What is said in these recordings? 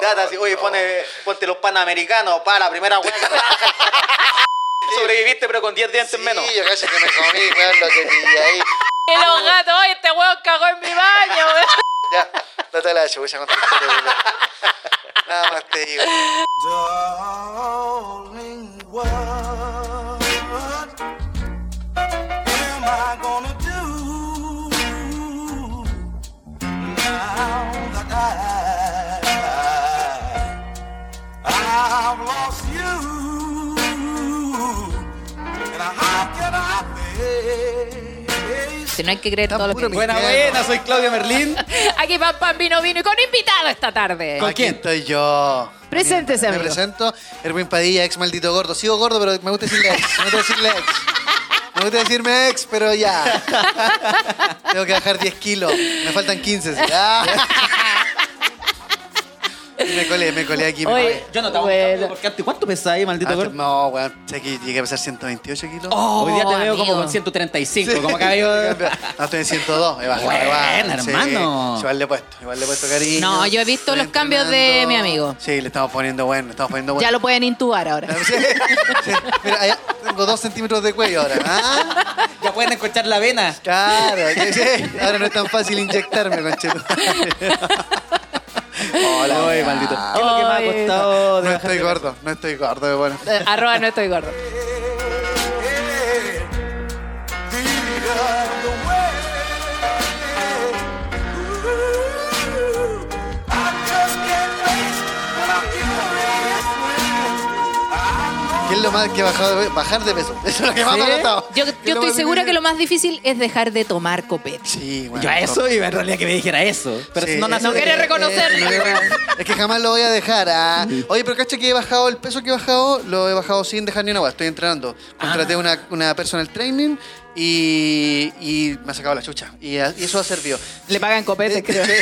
tata, así, oye, pone, ponte los panamericanos, para la primera weá. Sobreviviste, pero con 10 dientes Sí, menos. yo cacho que me comí, weón, lo que pillé ahí. Y los gatos, oye, este hueón cagó en mi baño, weón. Ya, date la chucha con tu weón. Nada más te digo. I've lost you? And how can I face Si no hay que creer todo lo que... Buena, buena, soy Claudio Merlín. Aquí Pan Pan vino, vino y con invitado esta tarde. ¿Con Aquí quién? estoy yo. Preséntese, Me amigo. presento, Erwin Padilla, ex maldito gordo. Sigo gordo, pero me gusta decirle ex. Me gusta decirle ex. Me gusta decirme ex, pero ya. Tengo que bajar 10 kilos. Me faltan 15. sí. Me colé, me colé aquí. Me Oye, colé. Yo no hago Bueno. porque antes, ¿cuánto pesás ahí, maldito gordo? no, weón. Sé que llegué a pesar 128 kilos. Oh, Hoy día te veo como con 135, como cabello. No, estoy en 102. He bajado, Buena, he bajado, sí. hermano. Igual le he puesto, igual le he puesto cariño. No, yo he visto Estoy los cambios de mi amigo. Sí, le estamos poniendo bueno, le estamos poniendo bueno. Ya lo pueden intubar ahora. Sí, sí. Mira, allá tengo dos centímetros de cuello ahora. ¿ah? Ya pueden escuchar la vena. Claro, ahora no es tan fácil inyectarme, conchetu. Hola, weá. maldito. ¿Qué es lo que me ha costado de No bajar estoy de gordo, no estoy gordo, bueno. Eh, Arroba no estoy gordo. ¿Qué es lo más que he bajado de peso? Bajar de peso. Eso es lo que más me ha costado. Yo, ¿Qué yo estoy segura que lo más difícil es dejar de tomar copete. Sí, bueno. Yo a eso iba en realidad que me dijera eso. Pero Sí, no No eso- quiere eh, reconocerlo. eh, Es que jamás lo voy a dejar. ah. Oye, pero cacha que he bajado el peso que he bajado, lo he bajado sin dejar ni una hueá. Estoy entrenando. Contraté Ah. una, una personal training y, y me ha sacado la chucha. Y, a- y eso ha servido. Le pagan copete, creo.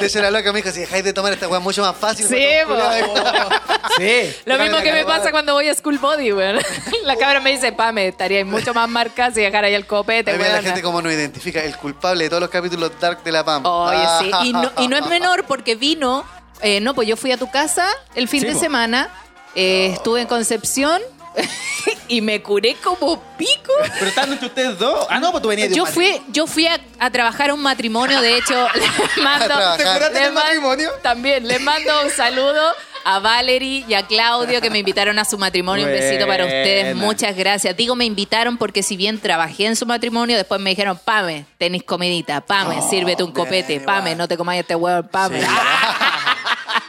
De ser la loca me dijo, si dejáis de tomar esta hueá mucho más fácil. Sí, pues, po. culiao". Sí. Lo mismo que me pasa cuando voy a School Body, weón. La cabra me dice, Pame, estaría mucho más marcas si dejara ahí el copete, ve la weón. gente como nos identifica, el culpable de todos los capítulos dark de la PAM. Oye, sí. Ah. Y no, y no es menor porque vino. eh, no, pues yo fui a tu casa el fin Sí, de po. semana. eh, estuve en Concepción y me curé como pico. Pero están entre ustedes dos. Ah, no, pues tú venías de Yo fui, yo fui a, a trabajar a un matrimonio, de hecho, le mando. ¿Te curaste en le el man- matrimonio? También, le mando un saludo a Valerie y a Claudio que me invitaron a su matrimonio. Un besito para ustedes, Buena. muchas gracias. Digo, me invitaron porque si bien trabajé en su matrimonio, después me dijeron, Pame, tenis comidita, Pame, sírvete un copete, Pame, no te comáis este huevo, Pame.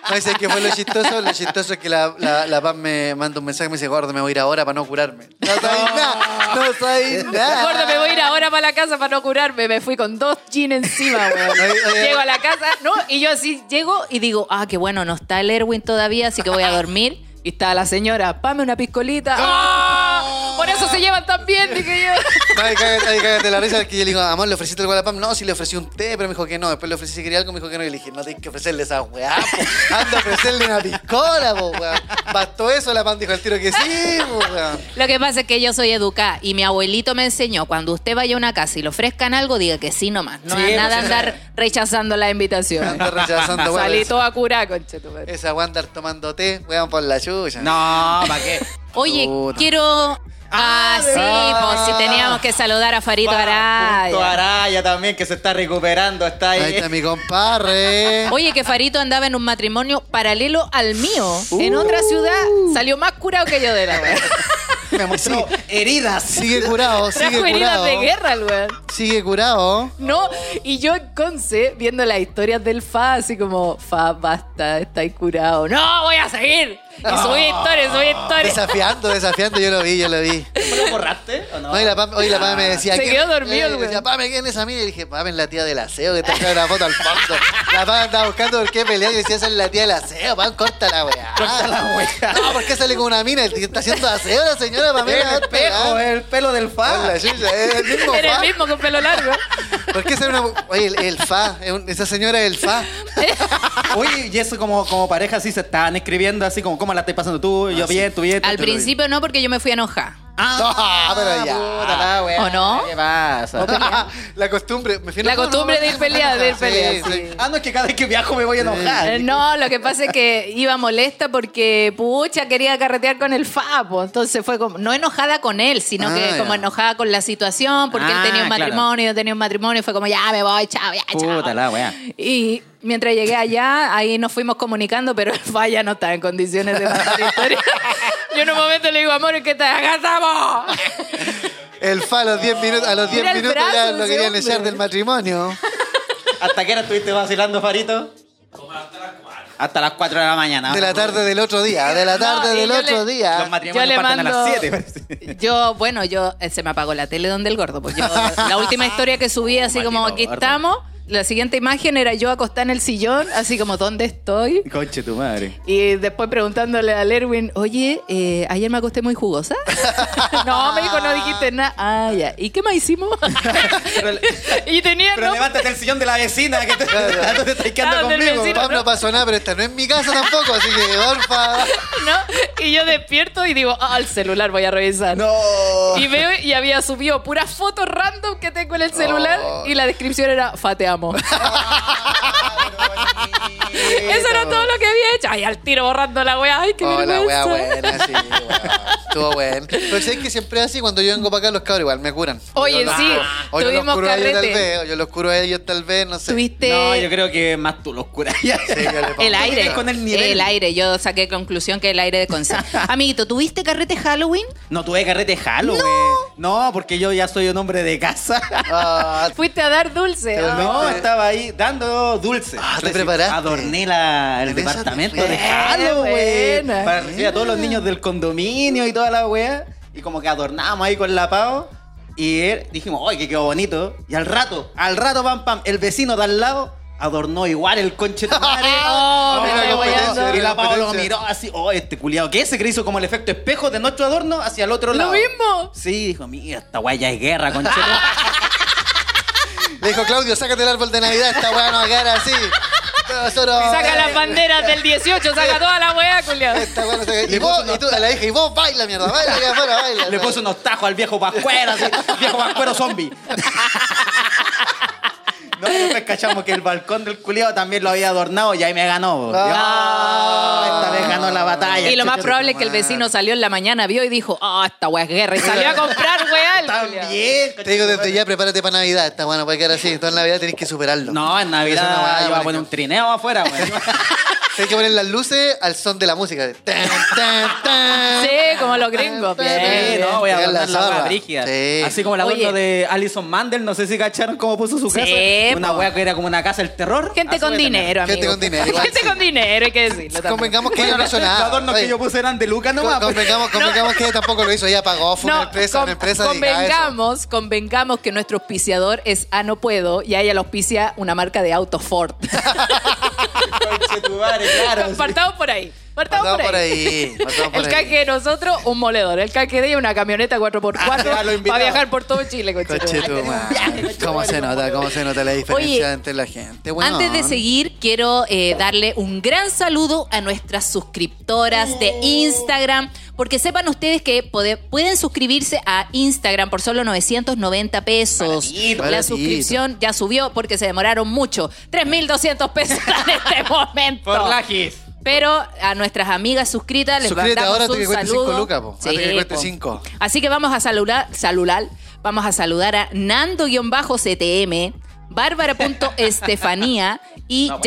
No, ¿sabes qué fue lo chistoso? Lo chistoso es que la, la, la PAM me manda un mensaje y me dice, gordo, me voy a ir ahora para no curarme. No sabéis nada, no sabéis nada. Gordo, me voy a ir ahora para la casa para no curarme. Me fui con dos jeans encima, weón. Llego a la casa, ¿no? Y yo así llego y digo, ah, qué bueno, no está el Erwin todavía, así que voy a dormir. Y está la señora, pame una piscolita. ¡Ah! Por eso se llevan tan bien, dije yo. Ay, cágate la risa que yo le digo, amor, ¿le ofreciste algo a la PAM? No, sí le ofrecí un té, pero me dijo que no. Después le ofrecí si quería algo, me dijo que no. Y le dije, no tienes que ofrecerle esa weá, po. Anda a ofrecerle una piscola, po, weón. Bastó eso, la PAM dijo al tiro que sí, po, weón. Lo que pasa es que yo soy educada y mi abuelito me enseñó, cuando usted vaya a una casa y le ofrezcan algo, diga que sí nomás. No Sí, es nada pues, andar rechazando la invitación. Anda rechazando, weón. Salí toda cura, conchetumare. Esa weá andar tomando té, weón, por la chucha. No, ¿para qué? Oye, Puta. quiero... Ah, sí, pues si teníamos que saludar a Farito Araya. Araya también, que se está recuperando. Está ahí. Ahí está mi compadre. Oye, que Farito andaba en un matrimonio paralelo al mío, en otra ciudad. Salió más curado que yo de la wea. Me mostró heridas. Sigue curado, sigue Trajo heridas curado. de guerra el weón. Sigue curado. No, y yo en Conce, viendo las historias del Fa, así como, Fa, basta, estáis curado. No, voy a seguir. Y subí historias, subí historias. Desafiando, desafiando, yo lo vi, yo lo vi. ¿Lo borraste o no? Hoy la Pam, hoy la Pam me decía Se ¿quién- quedó dormido el eh, güey. decía, Pame, ¿quién es a mí? Y dije, Pame es la tía del aseo que está en la foto al fondo. La Pam andaba buscando por qué pelear y decía, esa es la tía del aseo, Pam, corta la weá. Corta la weá. No, ¿por qué sale con una mina? El tío está haciendo aseo la señora Pamela. el espejo, el pelo del fa. Hola, chucha, es el mismo Era el mismo con pelo largo. ¿Por qué sale una... Oye, el, el fa, esa señora es el fa. Oye, y eso como, como pareja así se estaban escribiendo así como, ¿cómo la estás pasando tú? Yo bien, tú bien. Al principio no, porque yo me fui a enojar. Ah, pero ya. Puta la weá. ¿O no? ¿Qué pasa? La costumbre. Me fui La costumbre ¿no? de ir peleada, de ir peleada, sí. Ah, no, es que cada vez que viajo me voy a enojar. Eh, No, lo que pasa es que iba molesta porque pucha quería carretear con el Fapo. Entonces fue como, no enojada con él, sino Ah, que ya. como enojada con la situación, porque él Ah, tenía un claro. matrimonio, yo tenía un matrimonio, y fue como, ya me voy, chao, ya, chao. Puta la weá. Y mientras llegué allá, ahí nos fuimos comunicando, pero el Falla no estaba en condiciones de contar historia. Yo en un momento le digo, amor, ¿qué tal? ¡Acá El fa a los 10 minutos, a los 10 Mira el minutos ya lo de ese querían hombre. echar del matrimonio. ¿Hasta qué hora estuviste vacilando, Farito? hasta las 4 de la mañana. De la tarde del otro día, de la tarde No, y del yo otro le- día. Los matrimonios Yo le parten a mando- las 7. parece. Yo, bueno, yo eh, se me apagó la tele donde el gordo. Pues yo, la última historia que subí, así como Maldito aquí gordo. estamos. La siguiente imagen era yo acostada en el sillón, así como ¿dónde estoy? Conche tu madre. Y después preguntándole al Erwin, oye, eh, ayer me acosté muy jugosa. no, me dijo, no dijiste nada. Ah, ya. ¿Y qué más hicimos? Pero, y tenía pero no, levántate el sillón de la vecina que te, tanto te estás quedando Ah, conmigo. vecino. Pam, no pasó nada, pero esta no es mi casa tampoco, así que porfa. ¿no? Y yo despierto y digo, ah, el celular voy a revisar. No. Y veo y había subido puras fotos random que tengo en el celular Oh. y la descripción era Lemon. Eso era todo lo que había hecho. Ay, al tiro borrando la weá. Ay, qué Oh, la buena, sí, weón. Estuvo bueno. Pero sabes que siempre es así, cuando yo vengo para acá, los cabros igual me curan. Oye, Yo los- sí, O yo los tuvimos curo a ellos tal vez, o yo los curo a ellos tal vez, no sé. Tuviste No, yo creo que más tú los curas. Sí, el aire. con el nivel. El aire. Yo saqué conclusión que el aire de conciencia. Amiguito, ¿tuviste carrete Halloween? No tuve carrete Halloween. No. porque yo ya soy un hombre de casa. Ah, Fuiste a dar dulce. Ah. No, estaba ahí dando dulces. Ah, ¿te preparaste? Adorné la- el departamento de. Halloween. Buena. Para recibir a todos los niños del condominio y toda la wea. Y como que adornamos ahí con la pavo. Y él- dijimos, ¡ay, que quedó bonito! Y al rato, al rato, pam, pam, el vecino de al lado adornó igual el conche de madre. Oh, guayando. Y la pavo lo miró así, ¡oh, este culiado! ¿Qué? Se que hizo como el efecto espejo de nuestro adorno hacia el otro ¿Lo lado. mismo? Sí, dijo, mira, esta weá ya es guerra, conche. Le dijo Claudio, sácate el árbol de Navidad, esta weá no va a quedar así. Nosotros- Saca las banderas del 18, saca toda la weá, culiado. Esta weá no se- Le Y vos, puso y tú, a la hija, y vos baila, mierda, baila allá afuera, baila. Le puso unos tajos al viejo pascuero, así, viejo pascuero zombie. No, después cachamos que el balcón del culiado también lo había adornado y ahí me ganó. Ah. Esta vez ganó la batalla. Y lo más probable es que el vecino salió en la mañana, vio y dijo, ah, esta weá es guerra. Y salió a comprar weá. También. Te digo desde ya, prepárate para Navidad. Esta weá no puede quedar así. Toda en Navidad tenés que superarlo. No, en Navidad yo voy a poner un trineo afuera. Tienes que poner las luces al son de la música. de tan, tan, tan. Sí, como los gringos. Bien, Sí, bien. no, voy a Pegar la la zorra. weá brígida. Sí. Así como el adorno Oye. de Alison Mandel, no sé si cacharon cómo puso su Sí, casa. Una po. weá que era como una casa del terror. Gente Así con a dinero, amigo. Gente con dinero, igual Gente sí. con dinero, hay que decirlo también. Convengamos que ella no hizo Los nada. adornos Oye, que yo puse eran de Luca nomás. pues. Convengamos, convengamos que ella tampoco lo hizo. Ella pagó, fue una No, empresa, con- una empresa dedicada a eso. convengamos, convengamos que nuestro auspiciador es Ah No Puedo y a ella le auspicia una marca de auto Ford. Conche tu madre, claro. Partamos por ahí. Partamos Partamos por por ahí. ahí. partamos por El ahí. caque de nosotros, un moledor. El caque de ella, una camioneta 4x4 Ah, ya lo invitamos. para viajar por todo Chile. madre. ¿Cómo se nota? ¿Cómo se nota la diferencia Oye, entre la gente? Bueno, Antes de seguir, quiero eh, darle un gran saludo a nuestras suscriptoras de Instagram, porque sepan ustedes que pode- pueden suscribirse a Instagram por solo 990 pesos. Baratito. La Baratito. suscripción ya subió porque se demoraron mucho. 3.200 pesos en este momento. Por la gis. Pero a nuestras amigas suscritas les Suscríbete mandamos ahora antes un que saludo. cinco lucas, po. Antes que cueste po. cinco. Así que vamos a saludar, saludar, vamos a saludar a Nando-CTM, Bárbara.estefanía y No.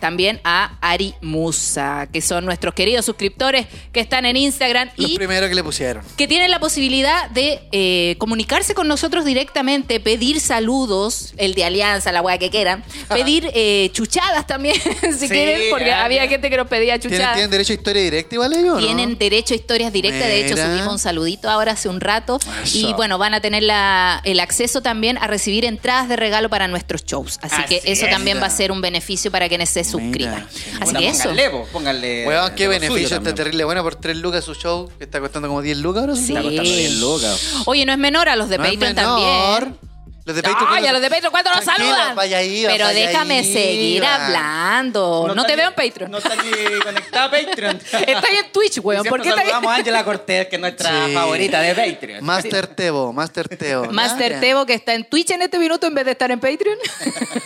También a Ari Musa, que son nuestros queridos suscriptores que están en Instagram Los y primeros que le pusieron. que tienen la posibilidad de eh, comunicarse con nosotros directamente, pedir saludos, el de Alianza, la weá que quieran, pedir eh, chuchadas también, si Sí, quieren, porque había gente que nos pedía ¿Tienen, chuchadas. ¿Tienen derecho a historia directa igual ellos o no? Tienen derecho a historias directas. De hecho, subimos un saludito ahora hace un rato. Eso. Y bueno, van a tener la- el acceso también a recibir entradas de regalo para nuestros shows. Así, Así que eso es. también va a ser un beneficio para quienes se suscriban. Así Puta, que eso. Pónganle, po, pónganle. Weón, qué beneficio está terrible. Bueno, por 3 lucas su show, que está costando como 10 lucas ahora. Sí. Está costando 10 lucas. Oye, no es menor a los de No es Patreon menor. también. Los de Patreon. Ay, a los de Patreon, ¿cuándo nos Tranquila, saludan? Vaya ahí, Pero vaya déjame ahí, seguir va. hablando. No, está te ni- veo en Patreon. No está ni conectada a Patreon. Está ahí en Twitch, weón. ¿Por qué está ahí? saludamos a Ángela Cortés, que es nuestra Sí. favorita de Patreon. Master Tebo, Master Tebo. Master Tebo que está en Twitch en este minuto en vez de estar en Patreon.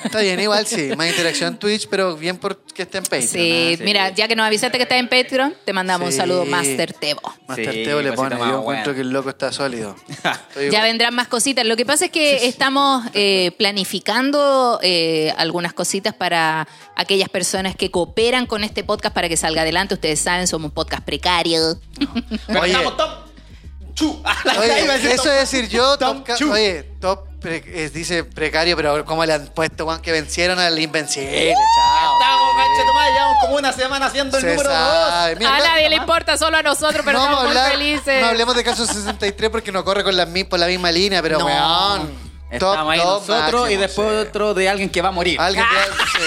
Está bien, igual sí. Más interacción en Twitch, pero bien porque esté en Patreon. Sí, ¿ah? mira, ya que nos avisaste que estás en Patreon, te mandamos Sí. un saludo, Master Tebo. Master Sí, Tebo le cosita pone. más Yo buena. encuentro que el loco está sólido. Estoy- Ya vendrán más cositas. Lo que pasa es que estamos eh, planificando eh, algunas cositas para aquellas personas que cooperan con este podcast para que salga adelante. Ustedes saben, somos un podcast precario. Oye. estamos top. Chu. Oye, decir eso top. es decir yo, Tom top, Chu. oye, top, pre- es- dice precario, pero ¿cómo le han puesto, Juan, que vencieron al Invencible? Chao. Estamos, manche, tu madre, llevamos como una semana haciendo el Se número sabe. dos. Mira, a no- nadie le importa, solo a nosotros, pero no estamos muy felices. No hablemos de caso 63 porque no corre con la, por la misma línea, pero No. weón. Estamos ahí top nosotros y después sí. otro de alguien que va a morir. Alguien que, sí.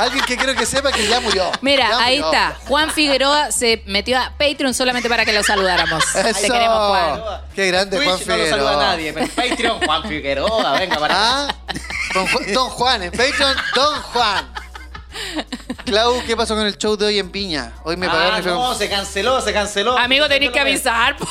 Alguien que quiero que sepa que ya murió. Mira, Ya ahí murió. está. Juan Figueroa se metió a Patreon solamente para que lo saludáramos. Eso. Te queremos, Juan. Qué grande, Twitch Juan no lo Figueroa. saluda a nadie, pero en Patreon, Juan Figueroa, venga para Ah, Don, Ju- Don Juan, en Patreon, Don Juan. Clau, ¿qué pasó con el show de hoy en Piña? Hoy me pagaron Ah, y fue no, se canceló, se canceló. Amigo, Se tenéis que avisar. po.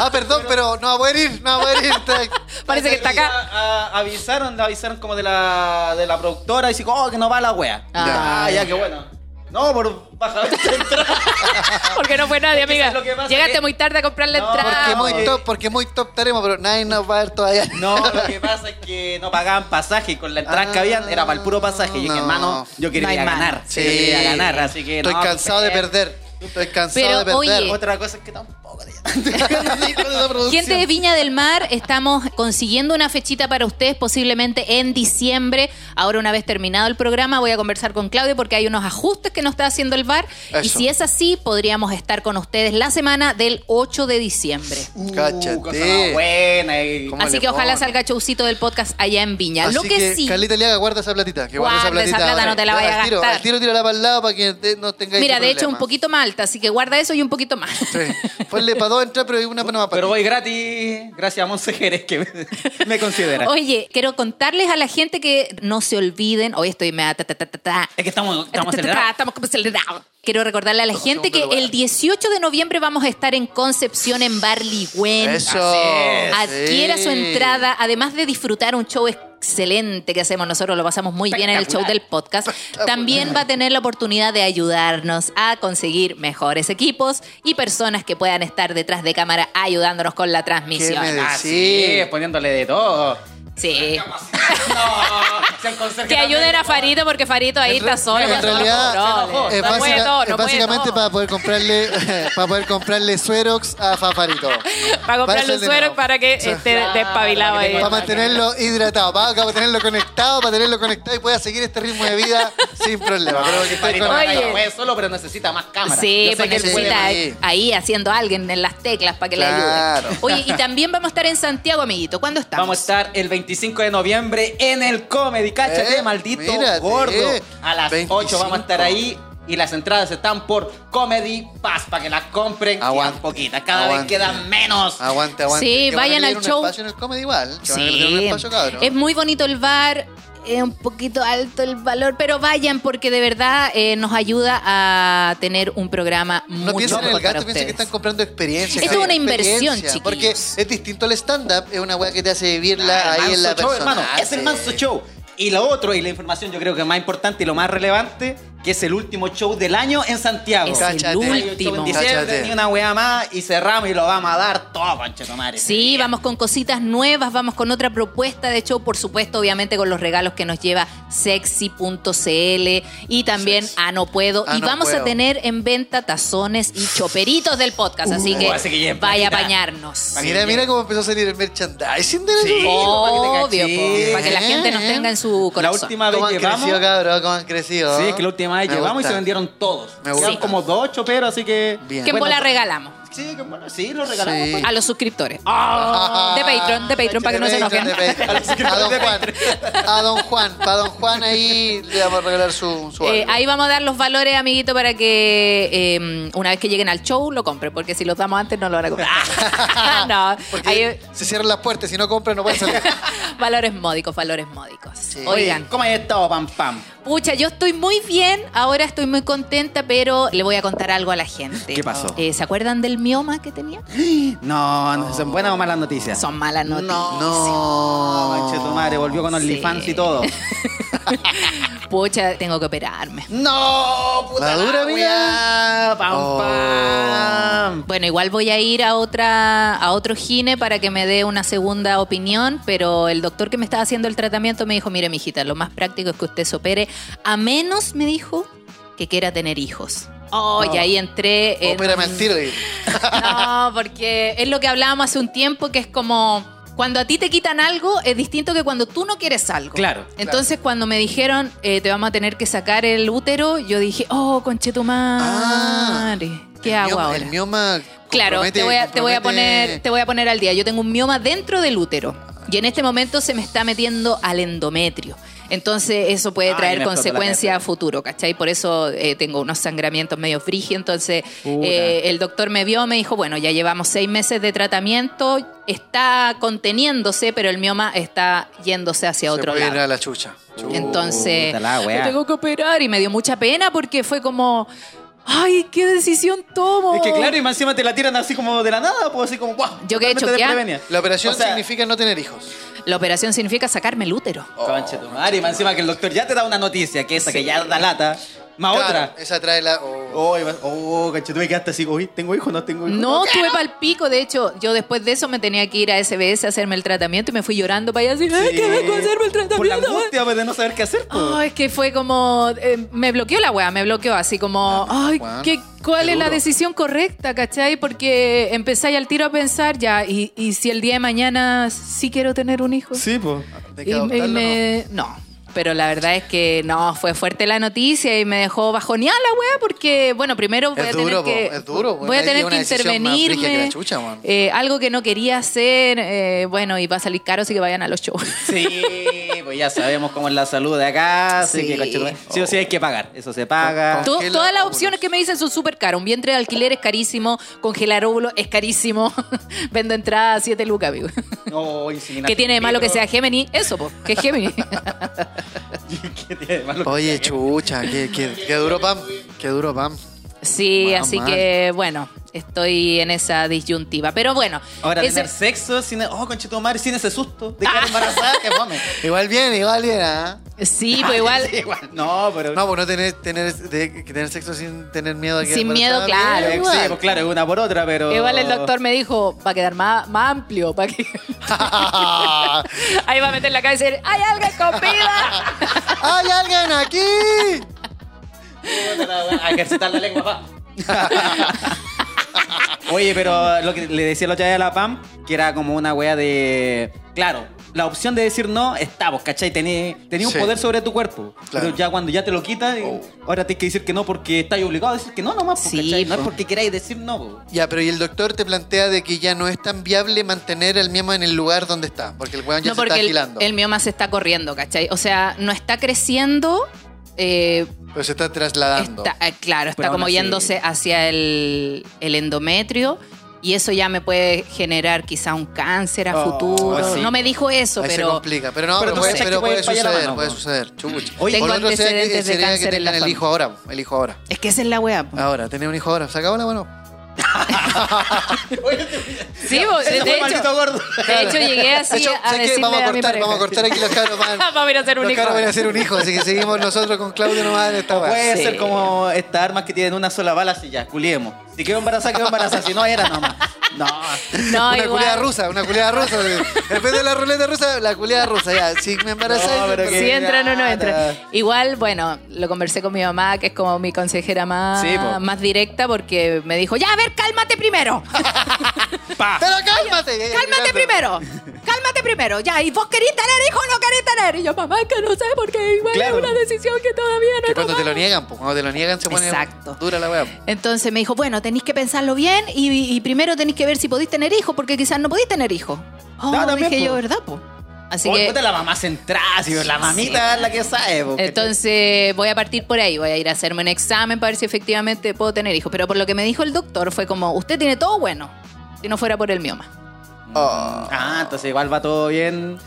Ah, perdón, pero no va a poder ir, no va a poder ir. Parece que está acá. A- a- avisaron, avisaron como de la, de la productora y dice, oh, que no va la wea. Ah. Ah, ya, qué bueno. No, por baja entrada. Porque no fue nadie, amiga. Llegaste Que- muy tarde a comprar la No, entrada. Porque muy top, porque muy top estaremos, pero nadie nos va a ver todavía. No, lo que pasa es que no pagaban pasaje y con la entrada que Ah, habían era para el puro pasaje. Y dije, no. hermano, yo quería No ganar. Sí, yo quería ganar, así que Estoy no, cansado de perder. Estoy cansado Pero, de perder. oye, Otra cosa es que tampoco. Gente de Viña del Mar, estamos consiguiendo una fechita para ustedes, posiblemente en diciembre. Ahora, una vez terminado el programa, voy a conversar con Claudio porque hay unos ajustes que nos está haciendo el bar. Y si es así, podríamos estar con ustedes la semana del 8 de diciembre. Uh, buena. y- ¿Cómo Así que ojalá salga showcito del podcast allá en Viña. Así Lo que, sí. Carlita Liaga, guarda esa platita. Que guarda esa Guarda esa platita. plata, no te la vayas a Al tiro, gastar. al tiro, tírala para el lado para que no tengáis Mira, de hecho, un poquito más alta, así que guarda eso y un poquito más. Sí. Ponle para dos entrar, pero hay una para Pero voy gratis, gracias a Monse Jerez que me, me considera. Oye, quiero contarles a la gente que no se olviden. Hoy estoy me ta, ta, ta, ta, ta. Es que estamos, estamos Ta, ta, ta, ta, acelerados. Estamos como acelerados. Quiero recordarle a la gente que el 18 de noviembre vamos a estar en Concepción en Barligüen. Eso. Adquiera Sí. su entrada, además de disfrutar un show excelente que hacemos nosotros, lo pasamos muy bien en el show del podcast. También va a tener la oportunidad de ayudarnos a conseguir mejores equipos y personas que puedan estar detrás de cámara ayudándonos con la transmisión. Así poniéndole de todo. Sí. No, conserje Que ayuden a Farito porque Farito ahí está solo. en realidad, es, No puede básica- todo, es no básicamente para poder comprarle para poder comprarle suerox a Fafarito. Para comprarle un Para suero hacerle- para que esté Claro, despabilado ahí. Para mantenerlo hidratado, para, para tenerlo conectado, para tenerlo conectado y pueda seguir este ritmo de vida sin problema. Pero Farito con- Oye. Oye. puede solo, pero necesita más cámaras. Sí, pues puede necesita ahí. ahí haciendo alguien en las teclas para que le Claro. ayude. Oye, y también vamos a estar en Santiago, amiguito. ¿Cuándo estamos? Vamos a estar el 25 de noviembre en el Comedy. Cáchate, Eh, maldito mírate. gordo. A las 8 vamos a estar 25. ahí. Y las entradas están por Comedy Pass para que las compren. Aguante. Quedan poquitas, cada Aguante. vez quedan menos. Aguante, aguante. Sí, Que van a vayan al un show. espacio en el comedy igual. que van a Sí, un espacio, cabrón. es muy bonito el bar. Es un poquito alto el valor, pero vayan porque de verdad eh, nos ayuda a tener un programa No mucho piensen en el gasto, piensen que ustedes. están comprando experiencia. Esto es una inversión, chiquillos. Porque es distinto al stand-up, es una weá que te hace vivirla Ah, ahí en la manso show, persona. hermano. Es el manso show. Y lo otro, y la información yo creo que más importante y lo más relevante, que es el último show del año en Santiago. Es Cáchate. el último. en diciembre, ni una weá más, y cerramos y lo vamos a dar todo, conchetumare. Sí, vamos con cositas nuevas, vamos con otra propuesta de show, por supuesto, obviamente con los regalos que nos lleva sexy.cl y también Sexy. a No Puedo. A y No vamos a tener en venta tazones y choperitos del podcast, así Uh, que así que lleven vaya a que Mira, mira cómo empezó a salir el merchandising de la Sí. Obvio, para que te po, para que la gente nos tenga en su La corazón. última vez ¿Cómo han llevamos. crecido, cabrón? ¿Cómo han crecido? Sí, es que la última vez Me llevamos y se vendieron todos. Me Quedan gusta. como dos choperos, así que. Bien. ¿Qué Bueno, bola regalamos? Sí, que bueno, sí, lo regalamos. Sí. pues. A los suscriptores. De Patreon, de Patreon, para que no se enojen. Patreon. A don Juan. A don Juan. Para don Juan ahí le vamos a regalar su, su Eh, ahí vamos a dar los valores, amiguito, para que eh, una vez que lleguen al show lo compren, porque si los damos antes no lo van a comprar. no, Porque ahí- se cierran las puertas, si no compran no pueden salir. valores módicos, valores módicos. Sí. Oigan, ¿Cómo has estado, pam, pam? Pucha, yo estoy muy bien, ahora estoy muy contenta, pero le voy a contar algo a la gente. ¿Qué pasó? Eh, ¿Se acuerdan del mioma que tenía? No, no, ¿son buenas o malas noticias? Son malas noticias. No, conche tu madre, volvió con Sí. OnlyFans y todo. Pucha, tengo que operarme. No, puta ¿La dura, weá, Pam, Oh. pam. Bueno, igual voy a ir a otra a otro gine para que me dé una segunda opinión, pero el doctor que me estaba haciendo el tratamiento me dijo, mire, mijita, lo más práctico es que usted se opere, a menos, me dijo, que quiera tener hijos. Oh, y ahí entré en... Opérame al tiro. y- No, porque es lo que hablábamos hace un tiempo, que es como... Cuando a ti te quitan algo, es distinto que cuando tú no quieres algo. Claro, Entonces, cuando me dijeron, eh, te vamos a tener que sacar el útero, yo dije, oh, conchetumare. ¿Qué Ah, el hago mioma- ahora? El mioma. Claro, te voy, a, te voy a poner, te voy a poner al día. Yo tengo un mioma dentro del útero y en este momento se me está metiendo al endometrio. Entonces eso puede Ay, traer consecuencias a futuro, ¿cachai? Por eso eh, tengo unos sangramientos medio frígidos. Entonces eh, el doctor me vio, me dijo, bueno, ya llevamos seis meses de tratamiento, está conteniéndose, pero el mioma está yéndose hacia Se otro puede ir lado. a la chucha. Entonces, la tengo que operar y me dio mucha pena porque fue como, ay, qué decisión tomo. Es que claro, y más encima te la tiran así como de la nada, pues así como, ¡guau! Yo quedé choqueada. La operación O sea, significa no tener hijos. La operación significa sacarme el útero. Conche tu madre, y más encima que el doctor ya te da una noticia, que esa que ya da lata, más Claro, otra. Esa trae la. oh. Oh, y vas- oh, conche, tú me quedaste así, uy, ¿tengo hijo no tengo hijo? No, tuve pal pico. De hecho, yo después de eso me tenía que ir a SBS a hacerme el tratamiento y me fui llorando para allá así, ay, Sí. que vengo a hacerme el Por la tratamiento. angustia pues, de no saber qué hacer, pues. Ay, es que fue como. eh, me bloqueó la weá, me bloqueó así como. Ay, Juan, ¿qué, ¿cuál qué es la duro. decisión correcta, cachai? Porque empezáis al tiro a pensar ya, y, y si el día de mañana sí quiero tener un hijo. Sí, pues. ¿Hay que Y adoptarlo, me- no. Pero la verdad es que no, fue fuerte la noticia y me dejó bajoneada la weá porque, bueno, primero voy Es a tener duro, que... es duro, voy a tener que que la chucha, man. eh, algo que no quería hacer, eh, bueno, y va a salir caro, así que vayan a los shows. Sí, pues ya sabemos cómo es la salud de acá, así Sí. que sí o sí hay que pagar, eso se paga. Con- todas las óvulos. opciones que me dicen son súper caras. Un vientre de alquiler es carísimo, congelar óvulos es carísimo. Vendo entrada a 7 lucas, amigo. No, ¿Qué tiene de malo que sea. Gemini? Eso, po, que es Gemini. ¿Qué tiene de malo que Oye, chucha, qué, qué, qué duro, Pam. Qué duro, Pam. Sí, así mal. que bueno, estoy en esa disyuntiva. Pero bueno, Ahora, ese- tener sexo sin. Oh, conchito madre, sin ese susto de quedar embarazada, que fome. Igual bien, igual bien, ¿ah? Sí, pues igual. Sí, igual. No, pero. No, pues no tener, tener, de- que tener sexo sin tener miedo a que Sin miedo, claro. bien, Sí, pues claro, es una por otra, pero. Igual el doctor me dijo, va a quedar más, más amplio, para que... Ahí va a meter la cabeza y decir, ¡hay alguien con vida! ¡Hay alguien aquí! A ejercitar la lengua, pa. Oye, pero lo que le decía la otra vez a la Pam, que era como una wea de. Claro, la opción de decir no está, vos, ¿cachai? Tenía tenía un Sí. poder sobre tu cuerpo. Claro. Pero ya cuando ya te lo quitas, Oh. ahora tienes que decir que no porque estás obligado a decir que no nomás, po, Sí, ¿cachai? No es po. porque queráis decir no, po. Ya, pero y el doctor te plantea de que ya no es tan viable mantener el mioma en el lugar donde está, porque el weón ya no, se está el, agilando. el mioma se está corriendo, ¿cachai? O sea, no está creciendo, eh, Pero se está trasladando. está, eh, claro, está Pero como yéndose hacia el, el endometrio. Y eso ya me puede generar quizá un cáncer a Oh, futuro. sí. No me dijo eso, Ahí se pero complica. Pero no, Pero pero, puede, pero puede puede suceder, mano, puede suceder. Chucha. Oye, Tengo sería que, antecedentes de que cáncer en la el hijo ahora. El hijo ahora. es que esa es la weá. po. Ahora, tener un hijo ahora. ¿Se acabó la mano? Sí, de, hecho, maldito gordo. de hecho llegué así De hecho, a decirle vamos a a mi cortar, pareja. vamos a cortar aquí los cabros. van- Vamos a ir a hacer un los hijo. van a hacer un hijo, así que seguimos nosotros con Claudio nomás en esta. Puede Sí. ser como estas armas que tienen una sola bala, así ya, culiemos. Si quedó embarazada, quedó embarazada. Si no, era nomás. No. No, una igual. culiada rusa, una culiada rusa. En vez de la ruleta rusa, la culiada rusa. Ya, si me embarazé. No, pero Si que- entra o no, no entra. nada. Igual, bueno, lo conversé con mi mamá, que es como mi consejera más, Sí, po. más directa, porque me dijo, ya, a ver, cálmate primero. Pa. Pero cálmate. cálmate primero. Cálmate primero. Ya, ¿y vos querés tener hijo o no querés tener? Y yo, mamá, es que no sé, porque igual Claro. es una decisión que todavía no Que cuando te lo niegan, pues, cuando te lo niegan se pone Exacto. dura la weá. Entonces me dijo, bueno, tenéis que pensarlo bien y, y primero tenéis que ver si podéis tener hijos, porque quizás no podéis tener hijos. Oh, No, también, dije yo, po. ¿verdad, po? Así que... la mamá centrada, si la mamita es la que sabe. Entonces voy a partir por ahí, voy a ir a hacerme un examen para ver si efectivamente puedo tener hijos. Pero por lo que me dijo el doctor fue como, usted tiene todo bueno, si no fuera por el mioma. Oh. Ah, entonces igual va todo bien.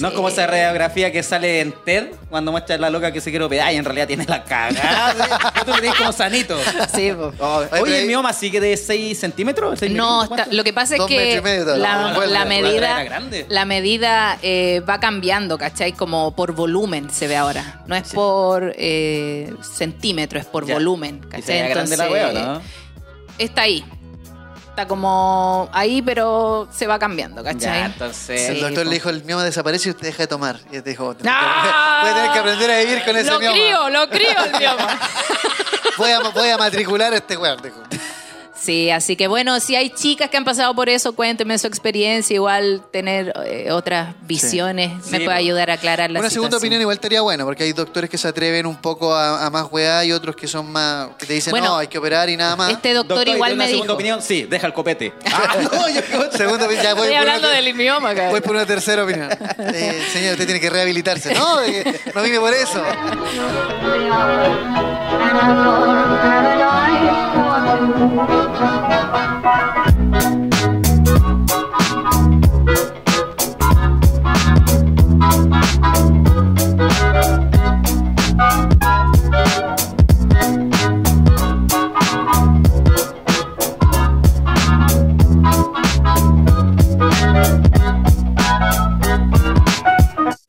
No es Sí. como esa radiografía que sale en TED cuando muestra la loca que se quiere operar y en realidad tiene la cagada. ¿sí? Tú lo tenés como sanito. Sí. Oh, Oye, el mioma sigue de 6 centímetros. ¿Seis No, lo que pasa es que la, bueno, la la medida, la medida eh, va cambiando, ¿cachai? Como por volumen se ve ahora. No es por eh, centímetro, es por Ya. volumen, ¿Y se ¿cachai? grande la wea, ¿no? está ahí. Está como ahí, pero se va cambiando, ¿cachai? Ya, entonces- Sí, El doctor le dijo, el mioma desaparece y usted deja de tomar. Y él dijo, ¡Ah! voy a tener que aprender a vivir con ese Lo mioma. crío, lo crío el mioma. Voy a, voy a matricular a este weón, dijo. Sí, así que bueno, si hay chicas que han pasado por eso, cuéntenme su experiencia. Igual tener eh, otras visiones me Sí, puede ayudar a aclarar la Una segunda opinión igual estaría bueno, porque hay doctores que se atreven un poco a, a más weá y otros que son más, que te dicen, Bueno, no, hay que operar y nada más. Este doctor, Doctor, ¿y igual me segunda dijo. opinión? Sí, deja el copete. Ah, no, yo Segunda opinión, ya voy Estoy hablando una, del mioma, cabrón. Voy por una tercera opinión. Eh, señor, usted tiene que rehabilitarse. No, no vine por eso.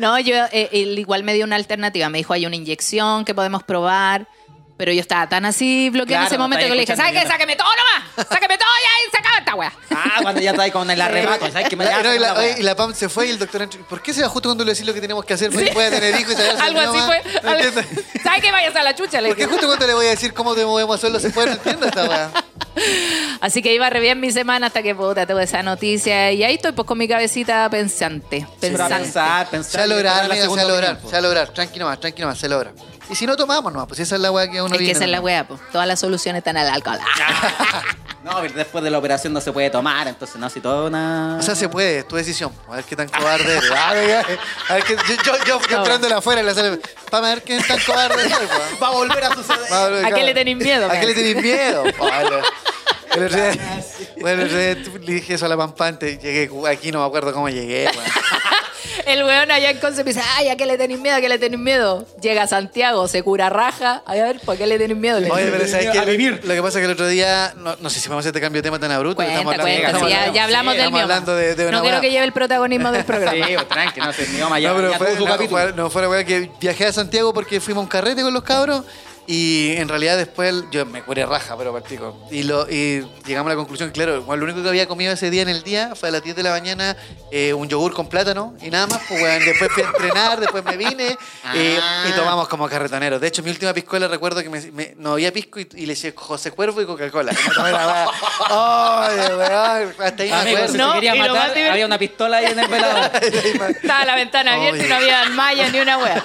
No, yo eh, él igual me dio una alternativa. Me dijo, hay una inyección que podemos probar. Pero yo estaba tan así bloqueada en Claro, ese no momento que le dije, ¿sabes qué? Sáqueme todo nomás. Sáqueme todo ya y se acaba esta wea. Ah, cuando ya está ahí con el arrebato. ¿Sabes qué me La- no, y, la, la wea? y la PAM se fue y el doctor entró. ¿Por qué se va justo cuando le decís lo que tenemos que hacer para que pueda tener hijos y Algo así fue. No algo- entiendo. ¿Sabes qué? Vayas a la chucha, le ¿Por qué dije. justo cuando le voy a decir cómo te movemos hacerlo se puede? No entiendo esta weá. Así que iba re bien mi semana hasta que puta tuve esa noticia. Y ahí estoy pues con mi cabecita pensante. Pero a Pensante. pensar, Se pensar. va a lograr, amiga, se segunda va a lograr, se va a lograr. Tranqui nomás, tranqui nomás, se logra. Y si no tomamos nomás, pues esa es la weá que uno Es que esa es la wea, pues. Todas las soluciones están al alcohol. No, pero después de la operación no se puede tomar, entonces no, si todo una... O sea, se puede, es tu decisión. A ver qué tan cobarde eres. A ver, a ver yo, yo, yo, yo entrándola afuera en la sala. Para ver qué tan cobarde pues. Va a volver a suceder. Va volver, ¿A qué claro. le tenéis miedo, ¿A qué le tenéis miedo? Bueno, el otro día- bueno, el otro día tú le dije eso a la pampante. Llegué aquí, no me acuerdo cómo llegué. weón. El weón allá en Conce me dice, ay, ¿a qué le tenéis miedo? ¿A qué le tenéis miedo? Llega a Santiago, se cura raja. Ay, a ver, ¿por qué le tenéis miedo? Le Oye, pero ¿sabes qué? Lo que pasa es que el otro día, no, no sé si vamos a hacer este cambio de tema tan abrupto. Cuenta, estamos hablando, cuenta, estamos sí, ya, hablando- ya hablamos sí, del mioma. hablando de, de una no quiero que lleve el protagonismo del programa. Sí, pues, tranqui, no sé, mi mamá ya, No, pero ya fue, no, capítulo. fue- no fuera weá que viajé a Santiago porque fuimos a un carrete con los cabros y en realidad después yo me curé raja, pero partico. Y, lo, y llegamos a la conclusión, claro, bueno, lo único que había comido ese día en el día fue a las 10 de la mañana eh, un yogur con plátano y nada más, pues weón, después fui a entrenar, después me vine eh, Ah. y tomamos como carretoneros. De hecho, mi última piscola recuerdo que me, me- no había pisco y, y le eché José Cuervo y Coca-Cola. Y hasta ahí me acuerdo. No, quería y matar, había una pistola ahí en el velador. Estaba la ventana abierta y no había malla ni una wea.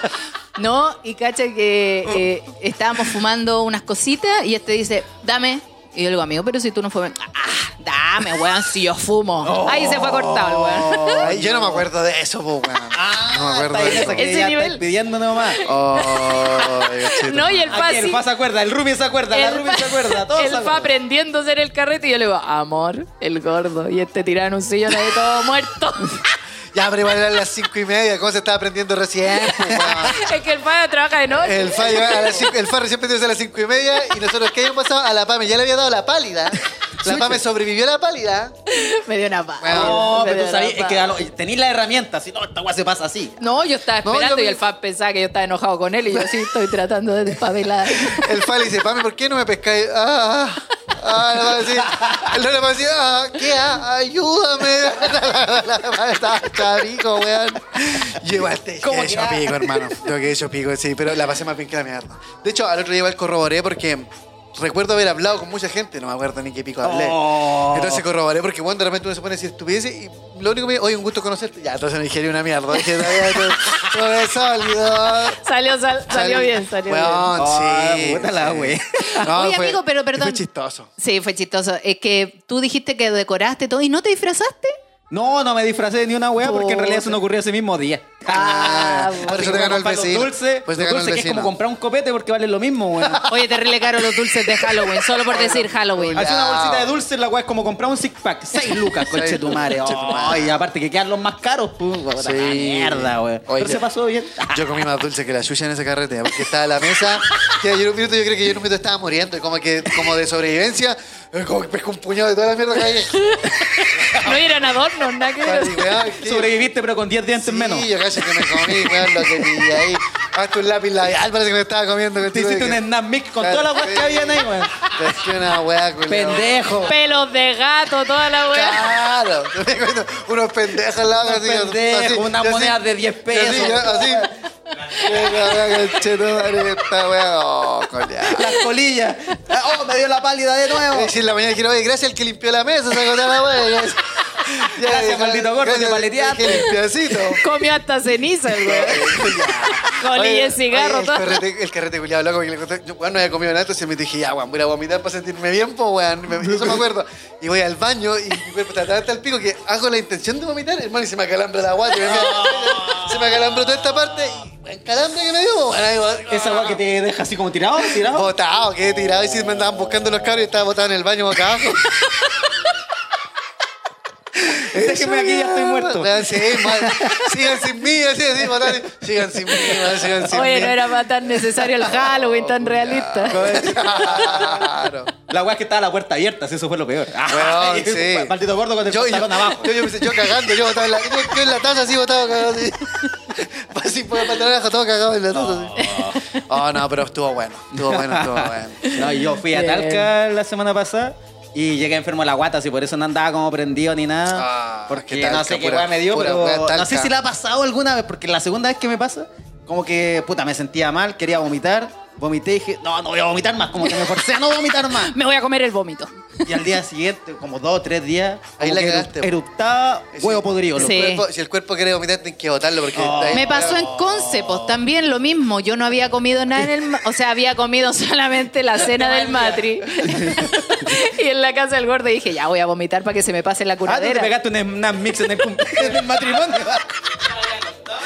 No, y cacha que eh, estábamos fumando unas cositas y este dice, dame. Y yo le digo, amigo, pero si tú no fumas. Ah, dame, weón, si yo fumo. Ahí se fue cortado el weón. Ay, yo no me acuerdo de eso, po, weón. no me acuerdo de eso. Ese nivel. pidiendo nomás. Oh. No, y el fa Aquí el sí- fa se acuerda, el Rubio se acuerda, la el Rubio fa- se acuerda, todos El se fa acuerdan. aprendiendo a hacer el carrete y yo le digo, amor, el gordo. Y este tirado en un sillón ahí todo muerto. Ya, pero igual eran las cinco y media. ¿Cómo se estaba aprendiendo recién? es que el fa trabaja de noche. El fa, llegaba a las cinco- el recién aprendió a las cinco y media y nosotros, ¿qué habíamos pasado? A la PAME ya le había dado la pálida. La PAME sobrevivió a la pálida. Me dio una paz. No, Me pero tú sabías, que a tenéis la herramienta, si no, esta weá se pasa así. No, yo estaba No, esperando yo y me- el Fab pensaba que yo estaba enojado con él y yo sí estoy tratando de despabilar. El fa le dice, PAME, ¿por qué no me pescáis? Ah, ah. Ah, la PAME decía, el no le va a decir, ah, ¿qué? Ah, ayúdame. Estaba chavico, weón. Yo igual te ¿Cómo que ah? pico, hermano. Yo quedé hecho pico, sí, pero la pasé más bien que la mierda. De hecho, al otro día igual corroboré porque recuerdo haber hablado con mucha gente, no me acuerdo ni qué pico hablé. Oh. Entonces corroboré porque bueno, de repente uno se pone a decir estupideces y lo único que me oye, un gusto conocerte. Ya, entonces me dijeron una mierda. Dije, "Todavía todo- todo es sólido. Salió, sal- salió bien, salió bien. Weón, Ah, sí. puta la sí. wea. No, Oye, fue- amigo, pero perdón. Fue chistoso. Sí, fue chistoso. Es que tú dijiste que decoraste todo y no te disfrazaste. No, no me disfracé de ni una wea porque en realidad eso no ocurrió ese mismo día. Ah, Por eso te ganó el Comprar los vecino. dulces, Pues te los ganó el dulces que es vecino. como comprar un copete porque vale lo mismo, weón. Oye, terrible caro los dulces de Halloween, solo por decir Halloween. Hace una bolsita de dulces, la weá es como comprar un six pack. 6 lucas, coche tu madre. Ay, aparte que quedan los más caros, pues. puta Sí. mierda, weón. Oye, Pero se pasó bien. Yo comí más dulce que la chucha en ese carrete, porque estaba en la mesa, que yo en un minuto yo creo que yo en un minuto estaba muriendo, y como que como de sobrevivencia, como que pesco un puñado de toda la mierda que hay. No eran adornos, nada que ver. Sobreviviste, pero con 10 dientes menos. Sí, yo casi que me comí, weón, lo que pillé ahí. Hasta un lápiz labial, parece que me estaba comiendo. Te hiciste un snap mix con todas las weas que habían ahí, weón. Es que una weá. Pendejo. Pelos de gato, toda la weá. Claro, unos pendejos al lado, Unos pendejos, unas monedas de 10 y pesos. Así, Las colillas. Oh, me dio la pálida de nuevo. En la mañana dijeron, oye, gracias al que limpió la mesa, se la weá. Ya, Gracias, maldito gordo, al paleteaste. Limpiacito. Comió hasta ceniza, el weón. Colilla de cigarro, oye, todo. El carrete, el carrete culiado loco, que le conté, yo weón, no había comido nada, entonces me dije, ya, weón, voy a vomitar para sentirme bien, pues, weón. Me- Eso me acuerdo. Y voy al baño y mi cuerpo está hasta el pico que hago la intención de vomitar, hermano, y se me acalambra la guata. y me- Se me acalambró toda esta parte y, weón, calambre que me dio, weón. ahí, weón. Esa que te deja así como tirado, tirado. Botado, quedé tirado y si me andaban buscando los cabros y estaba botado en el baño boca abajo. Déjeme aquí, ya estoy muerto. Weón, sí, mal. Sigan sin mí, así, así, botado. Sigan sin mí, sigan sin Oye, mí. no era para tan necesario el Halloween, tan realista. Claro. La weá es que estaba la puerta abierta, si eso fue lo peor. Weón, sí. Maldito gordo con el Yo, yo, abajo. yo, yo, yo cagando, yo botado en la, yo, yo en la taza así botado, cagado así. Así por el pantalón abajo, todo cagado en la taza. así. Oh, no, pero estuvo bueno. Estuvo bueno, estuvo bueno. No, y yo fui a. Talca la semana pasada y llegué enfermo de la guata, así por eso no andaba como prendido ni nada. Ah, porque Talca, no sé qué weá me dio, pura pero no sé si la ha pasado alguna vez, porque la segunda vez que me pasa, como que, puta, me sentía mal, quería vomitar, vomité y dije, no, no voy a vomitar más, como que me forcé a no vomitar más. Me voy a comer el vómito. Y al día siguiente, como dos o tres días, Ahí la cagaste, eruptaba huevo podrido. Sí. El cuerpo- si el cuerpo quiere vomitar, tienes que botarlo porque. Oh. ahí- Me pasó en Conce, pues también lo mismo. Yo no había comido nada en el... O sea, había comido solamente la cena del matri. y en la casa del gordo dije, ya voy a vomitar para que se me pase la Ah, tú te curadera. pegaste un snap mix en el, cum- en el matrimonio.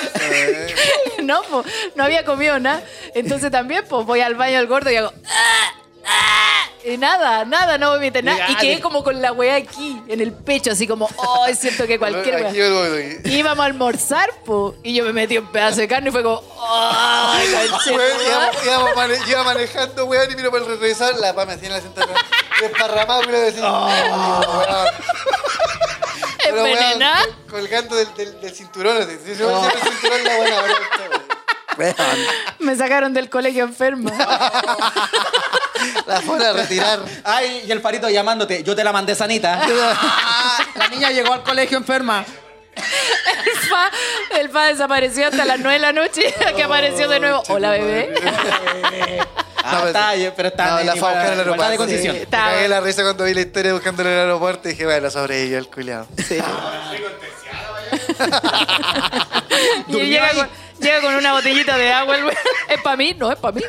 no, pues, no había comido nada. Entonces también, pues, voy al baño del gordo y hago... "Ah, ah", Y nada, nada, no vomité nada. Y quedé como con la weá aquí, en el pecho, así como, oh, siento que cualquier weá. Íbamos a almorzar, po, y yo me metí un pedazo de carne y fue como, ¡ay, conche Weón, tu íbamos- madre". íbamos mane- iba manejando, weón, y miro por el retrovisor, la pama así en la cinta desparramada, miro decir, weón. Pero, weón, ¿Envenenada? Col- colgando del, del, del cinturón, así. Si se me el cinturón, la buena, weón. Me sacaron del colegio enferma. La fuera a retirar. Ay, y el farito llamándote, yo te la mandé sanita. La niña llegó al colegio enferma. El fa, el fa desapareció hasta las 9 de la noche, que apareció de nuevo. Hola, bebé. Ah, pues, está, pero está No, la fue a buscar al de aeropuerto. condición. Sí. Me Estaba- cagué la risa cuando vi la historia buscándolo en el aeropuerto y dije, bueno, sobrevivió el culiao. Y llega con, llega con una botellita de agua. el güey. ¿Es para mí? No, es para mí.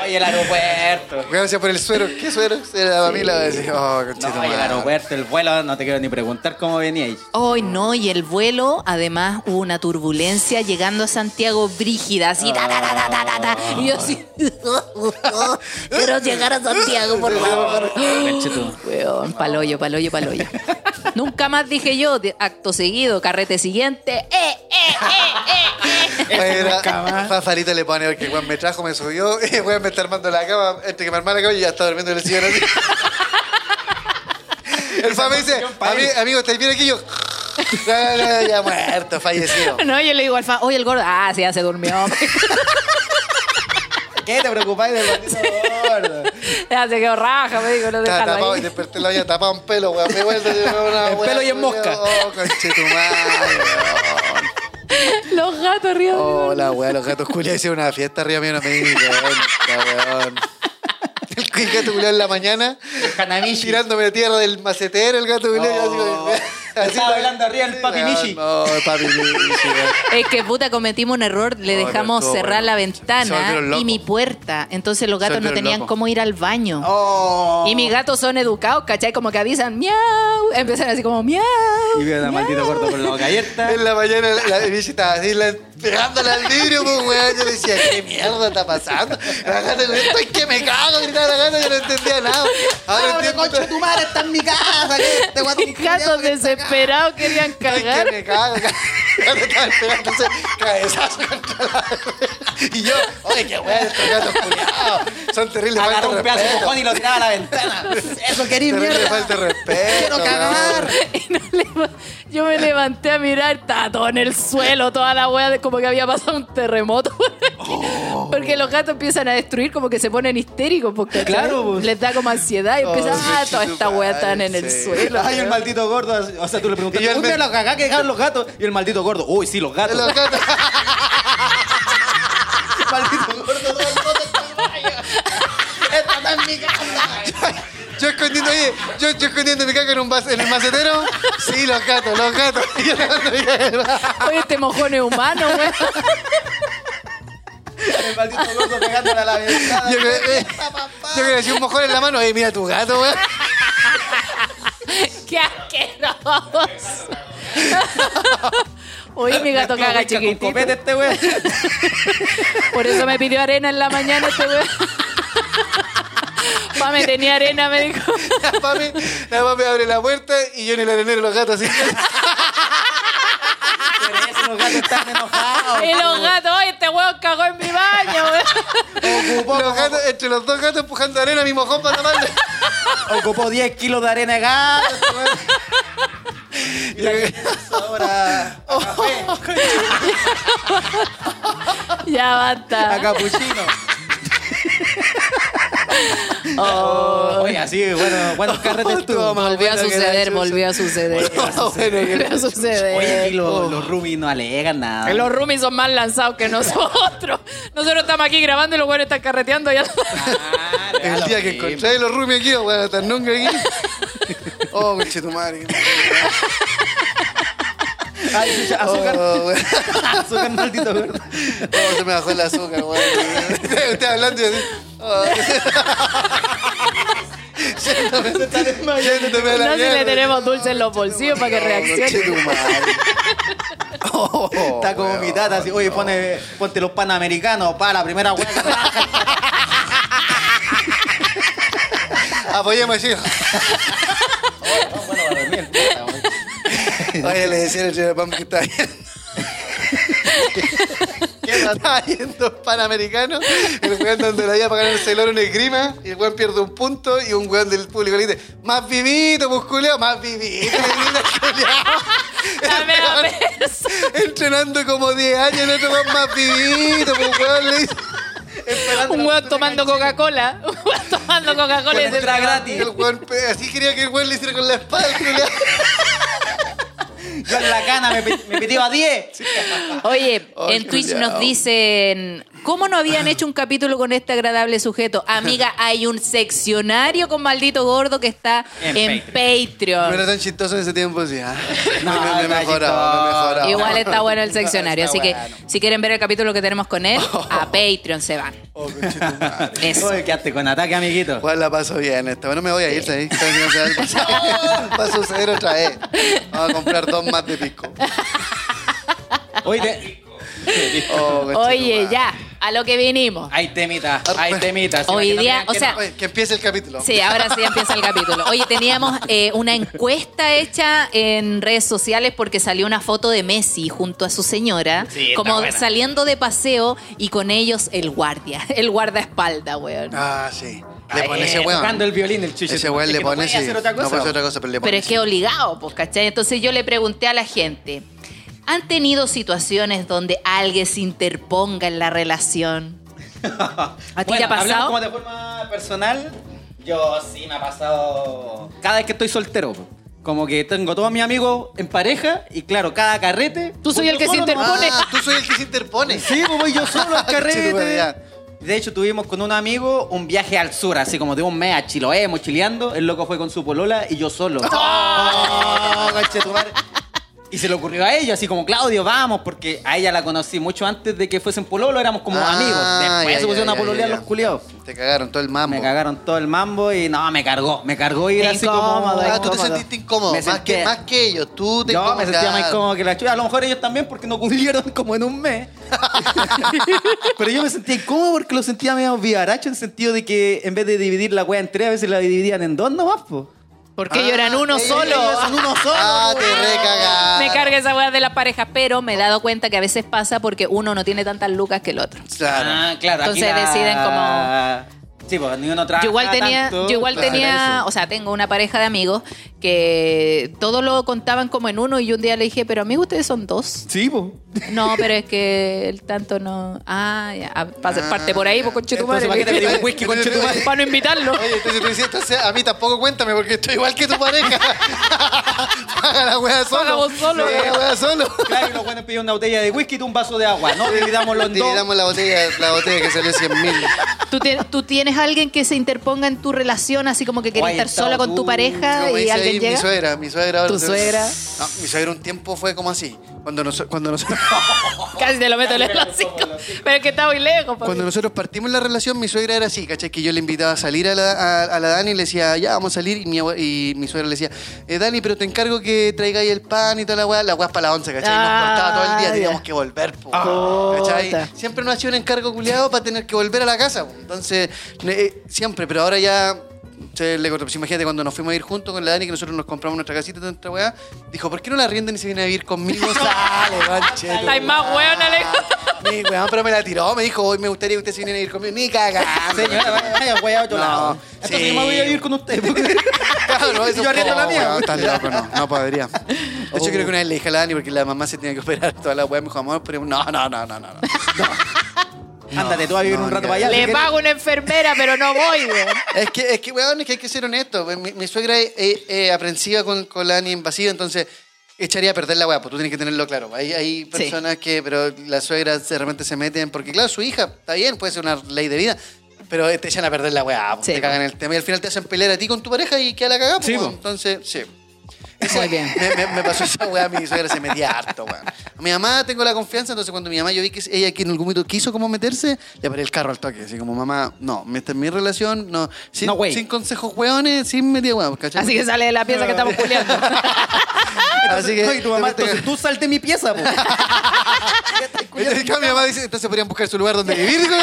Ay, el aeropuerto. Decía por el suero. ¿Qué suero? Era la familia. Decía, oh, conchito No, el aeropuerto, el vuelo, no te quiero ni preguntar cómo veníais. Hoy no, y el vuelo, además hubo una turbulencia llegando a Santiago brígida, así, ta, ta, ta, ta, ta, ta, ta. Y yo así, quiero llegar a Santiago, por favor. Weón, paloyo, paloyo, paloyo. Nunca más dije yo, de- acto seguido, carrete siguiente, eh, eh, eh, eh. Oye, era- nunca más. Fafarito le pone porque weón me trajo, me subió, y weón me está armando la cama, entre que me arma la cama y ya está durmiendo en el sillón así. El fa me dice, "Ami- amigo, ¿estáis bien aquí? Yo, ya, ya, ya muerto, fallecido. No, yo le digo al fan, oye, el gordo, ah, sí, ya se durmió. ¿Qué te preocupáis del maldito gordo? ya se quedó raja, me digo, no Estaba déjalo tapado y desperté la olla tapado en pelo, weón. Me vuelvo una En pelo y en mosca. Oh, conchetumadre, weón. Los gatos arriba. Oh, la weá, los gatos culiados hicieron una fiesta arriba mío, no me di cuenta, weón. El gato culiao en la mañana, Hanamichi. tirándome tierra del macetero, el gato culiao. así como- así Estaba bailando arriba el papi Michi. No, el papi Michi. Es que puta cometimos un error, le No, dejamos pero estuvo cerrar bueno. la Se ventana locos. y mi puerta. Entonces los gatos no volvieron tenían locos. cómo ir al baño. Oh. Y mis gatos son educados, ¿cachai? Como que avisan, miau. Empiezan así como, miau. Y veo a maldito gordo con la boca abierta. En la mañana la, la Michi estaba así, la- pegándole al vidrio, pues, weón. Yo le decía, ¿qué mierda está pasando? La gata, estoy que me cago, gritaba la gata, yo no entendía nada. Ahora ¡Ahora entiendo. concha tu madre está en mi casa! ¿qué? Este guatón Mis gatos desesperados querían cagar. que me cago. Gato estaba pegándose cabezazo contra la Y yo, oye, qué weón, estos gatos culiados. Son terribles, Agarró un pedazo de mojón y lo tiraba a la ventana. Eso querí, Terrible mierda. falta de respeto. Quiero cagar. Y no le- yo me levanté a mirar, estaba todo en el suelo, toda la wea, como que había pasado un terremoto. Oh. Porque los gatos empiezan a destruir, como que se ponen histéricos, porque Claro, pues. les da como ansiedad y Oh, empiezan, ah, toda esta wea están en el sí. suelo. Ay, el weón. maldito gordo. O sea, tú le preguntas, Y el ¿un día men- la cagá que dejaron los gatos? Y el maldito gordo, uy, sí, los gatos. Los gatos. maldito gordo, todo el está en baño. Esto está en mi casa. Yo escondiendo ahí, yo, yo escondiendo mi caca en un vas- en el macetero. Sí, los gatos, los gatos. Y yo dejando mi caca en el- Oye, este mojón es humano, weón. El maldito gordo pegándole a la ventana. Yo que, yo que le decía un mojón en la mano, eh, mira tu gato, weón. ¡Qué asqueroso! Oye, mi gato caga con chiquitito. copete este weón. Por eso me pidió arena en la mañana este weón. Pa, me tenía arena, me dijo. La mami, la mami abre la puerta y yo en el arenero los gatos así. Por eso los gatos están enojados. Y los gatos, oye, este weón cagó en mi baño, weón. Ocupó, Los gatos, entre los dos gatos empujando arena a mi mojón para taparle. ocupó 10 kilos de arena de gato. Y ahora a café, Ya basta. a capuchino. Oh, Oye, así, bueno, buenos carretes tú. Toma. volvió a suceder, volvió a suceder. Volvió a Oye, suceder. aquí los, los roomies no alegan nada. Los roomies son más lanzados que nosotros. Nosotros estamos aquí grabando y los buenos están carreteando ya. Ah, El día que encontré los rumios aquí, weón, hasta nunca aquí. Oh, conche tu madre. Ay, chucha, azúcar. Oh. Azúcar, maldito gordo. Oh, se me bajó el azúcar, weón. Usted hablando y así. Oh. No sé si le tenemos dulce en los bolsillos para que reaccione. Oh, Está como weón. mi tata, así, oye, pone, ponte los panamericanos, para la primera hueá. Apoyemos para dormir. Oye, le decía el señor Pam que está yendo. Estaba yendo panamericano, el weón donde la iba para ganarse el oro en el grima, y el weón pierde un punto, y un weón del público le dice, más vivito, musculeo, más vivito. Entrenando como 10 años, el otro weón más vivito, pues weón le dice. Un weón tomando Coca-Cola. Un weón tomando Coca-Cola y se gratis. El weón, así quería que el weón le hiciera con la espalda. Yo en la cana me, me pitió a 10. Oye, Ay, en Twitch nos dicen, ¿cómo no habían hecho un capítulo con este agradable sujeto? Amiga, hay un seccionario con maldito gordo que está en, En No era Patreon. tan chistoso en ese tiempo, sí. ah. No, me, me, me mejoraba, me mejoraba. Igual está bueno el seccionario, así que bueno. si quieren ver el capítulo que tenemos con él, a Patreon se van. Oh. Eso. Oye, quedaste con ataque, amiguito. Igual la paso bien esta. Bueno, me voy a ir, ¿sabes? Va a suceder otra vez. Vamos a comprar dos más de pico. Oye, te- Oh, Oye, ya, a lo que vinimos. hay temitas, hay temitas. Hoy Imagínate día, que o sea, Oye, que empiece el capítulo. Sí, ahora sí empieza el capítulo. Oye, teníamos eh, una encuesta hecha en redes sociales porque salió una foto de Messi junto a su señora, Sí, como buena. saliendo de paseo y con ellos el guardia, el guardaespaldas, weón. Ah, sí. Le Ay, pone eh, ese weón. Tocando el violín, el chucho. Ese weón le pone No cosa. puede hacer otra cosa, pero le pone Pero es que obligado, pues, ¿cachai? Entonces yo le pregunté a la gente, ¿han tenido situaciones donde alguien se interponga en la relación? ¿A ti te ha hablando pasado? como de forma personal, yo sí me ha pasado cada vez que estoy soltero. Como que tengo todos mis amigos en pareja y claro, cada carrete... Tú soy el yo que se interpone. Ah, tú soy el que se interpone. Sí, pues voy yo solo al carrete. De hecho, tuvimos con un amigo un viaje al sur, así como de un mes a Chiloé, mochileando. El loco fue con su polola y yo solo. ¡Oh! Y se le ocurrió a ella, así como, Claudio, vamos, porque a ella la conocí mucho antes de que fuesen pololo, éramos como Ah, amigos. Después ya, se pusieron ya, a ya, pololear ya, los culiados. Te cagaron todo el mambo. Me cagaron todo el mambo y no, me cargó. Me cargó ir así como. incómodo, Ah, tú te incómodo. sentiste incómodo. Me más, sentía- que, más que ellos. Tú te Yo me sentía más incómodo que la chucha. A lo mejor ellos también porque no cumplieron como en un mes. Pero yo me sentía incómodo porque lo sentía medio vivaracho en el sentido de que en vez de dividir la wea en tres, a veces la dividían en dos nomás, po. Porque ellos eran uno ellos- solo. Son uno solo. Ah, te recagaron. Me carga esa weá de las parejas, pero me he dado cuenta que a veces pasa porque uno no tiene tantas lucas que el otro. Claro. Ah, claro. aquí Entonces la- deciden como- Sí, pues ni uno trabaja Yo igual tenía, tanto, yo igual claro, tenía, eso. o sea, tengo una pareja de amigos que todo lo contaban como en uno y yo un día le dije, pero amigos, ustedes son dos. Sí, pues. No, pero es que el tanto no. Ah, ya, ah, Ah, parte por ahí, pues con Entonces, ¿para qué te pedí un whisky con chetumare? Para no invitarlo. Oye, entonces tú dices, entonces a mí tampoco cuéntame porque estoy igual que tu pareja. Paga la wea solo. Paga vos solo. Paga la wea solo. Claro, y los buenos pidieron una botella de whisky y tú un vaso de agua. No, dividámoslo en dos. Dividamos la botella, la botella que salió 100 mil. ¿Tú, tú tienes alguien que se interponga en tu relación, así como que quieres estar sola estado con tu tú, pareja Como y dice ahí mi llega? suegra, mi suegra. ¿Tu suegra? No, mi suegra un tiempo fue como así. Cuando, nos- cuando, nosotros, Casi te lo meto en el hocico. Pero es que está muy lejos. papi. cuando nosotros partimos la relación, mi suegra era así, ¿cachai? Que yo le invitaba a salir a la, a, a la Dani y le decía, ya, vamos a salir. Y mi, abue- y mi suegra le decía, eh, Dani, pero te encargo que traigáis el pan y toda la weá. La weá es para la once, ¿cachai? Nos Ah, cortaba todo el día, teníamos que volver, po, Puta. ¿cachai? Siempre nos hacía un encargo culiado para tener que volver a la casa. po. Entonces, eh, siempre, pero ahora ya. Se le cortó. Pues imagínate cuando nos fuimos a ir juntos con la Dani, que nosotros nos compramos nuestra casita, nuestra weá. Dijo, ¿por qué no la rienden y se viene a vivir conmigo? Sale, manche. Hay más weón, Alejo. Mi weón, pero me la tiró, me dijo, hoy me gustaría que usted se viniera a ir conmigo. Ni cagando. Señora, vaya, vaya a otro No, lado. sí. Entonces yo me voy a vivir con usted. porque- Claro, eso Yo arriendo la oh, mía. weón, estás loco, no, no podría. De hecho, creo que una vez le dije a la Dani porque la mamá se tenía que operar toda la weá. Me dijo, amor, pero no, no, no, no, no. no. Ándate tú a vivir no, un rato para allá. Le pago una enfermera, pero no voy, weón. Es que, es que, weón, es que hay que ser honesto. Mi, mi suegra es es- es aprensiva con, con la Dani invasiva, entonces echaría a perder la weá, pues tú tienes que tenerlo claro. Hay, hay personas que, pero las suegras de repente se meten, porque claro, su hija, está bien, puede ser una ley de vida, pero te echan a perder la weá, pues, Sí, te cagan el tema y al final te hacen pelear a ti con tu pareja y queda la cagada, pues, Sí, po. entonces, sí. Muy bien. Me, me- me pasó esa weá, mi suegra se metía harto, weón. A mi mamá tengo la confianza, entonces cuando mi mamá yo vi que ella que en algún momento quiso como meterse, le paré el carro al toque. Así como, mamá, no, esta es mi relación, no. Sin, No, sin consejos weones, sin metida weón, ¿cachai? Así que sale de la pieza que estamos culiando. Así que. No, y tu mamá, después te- entonces tú salte de mi pieza, po. Entonces, mi mamá dice, entonces podrían buscar su lugar donde vivir, yo.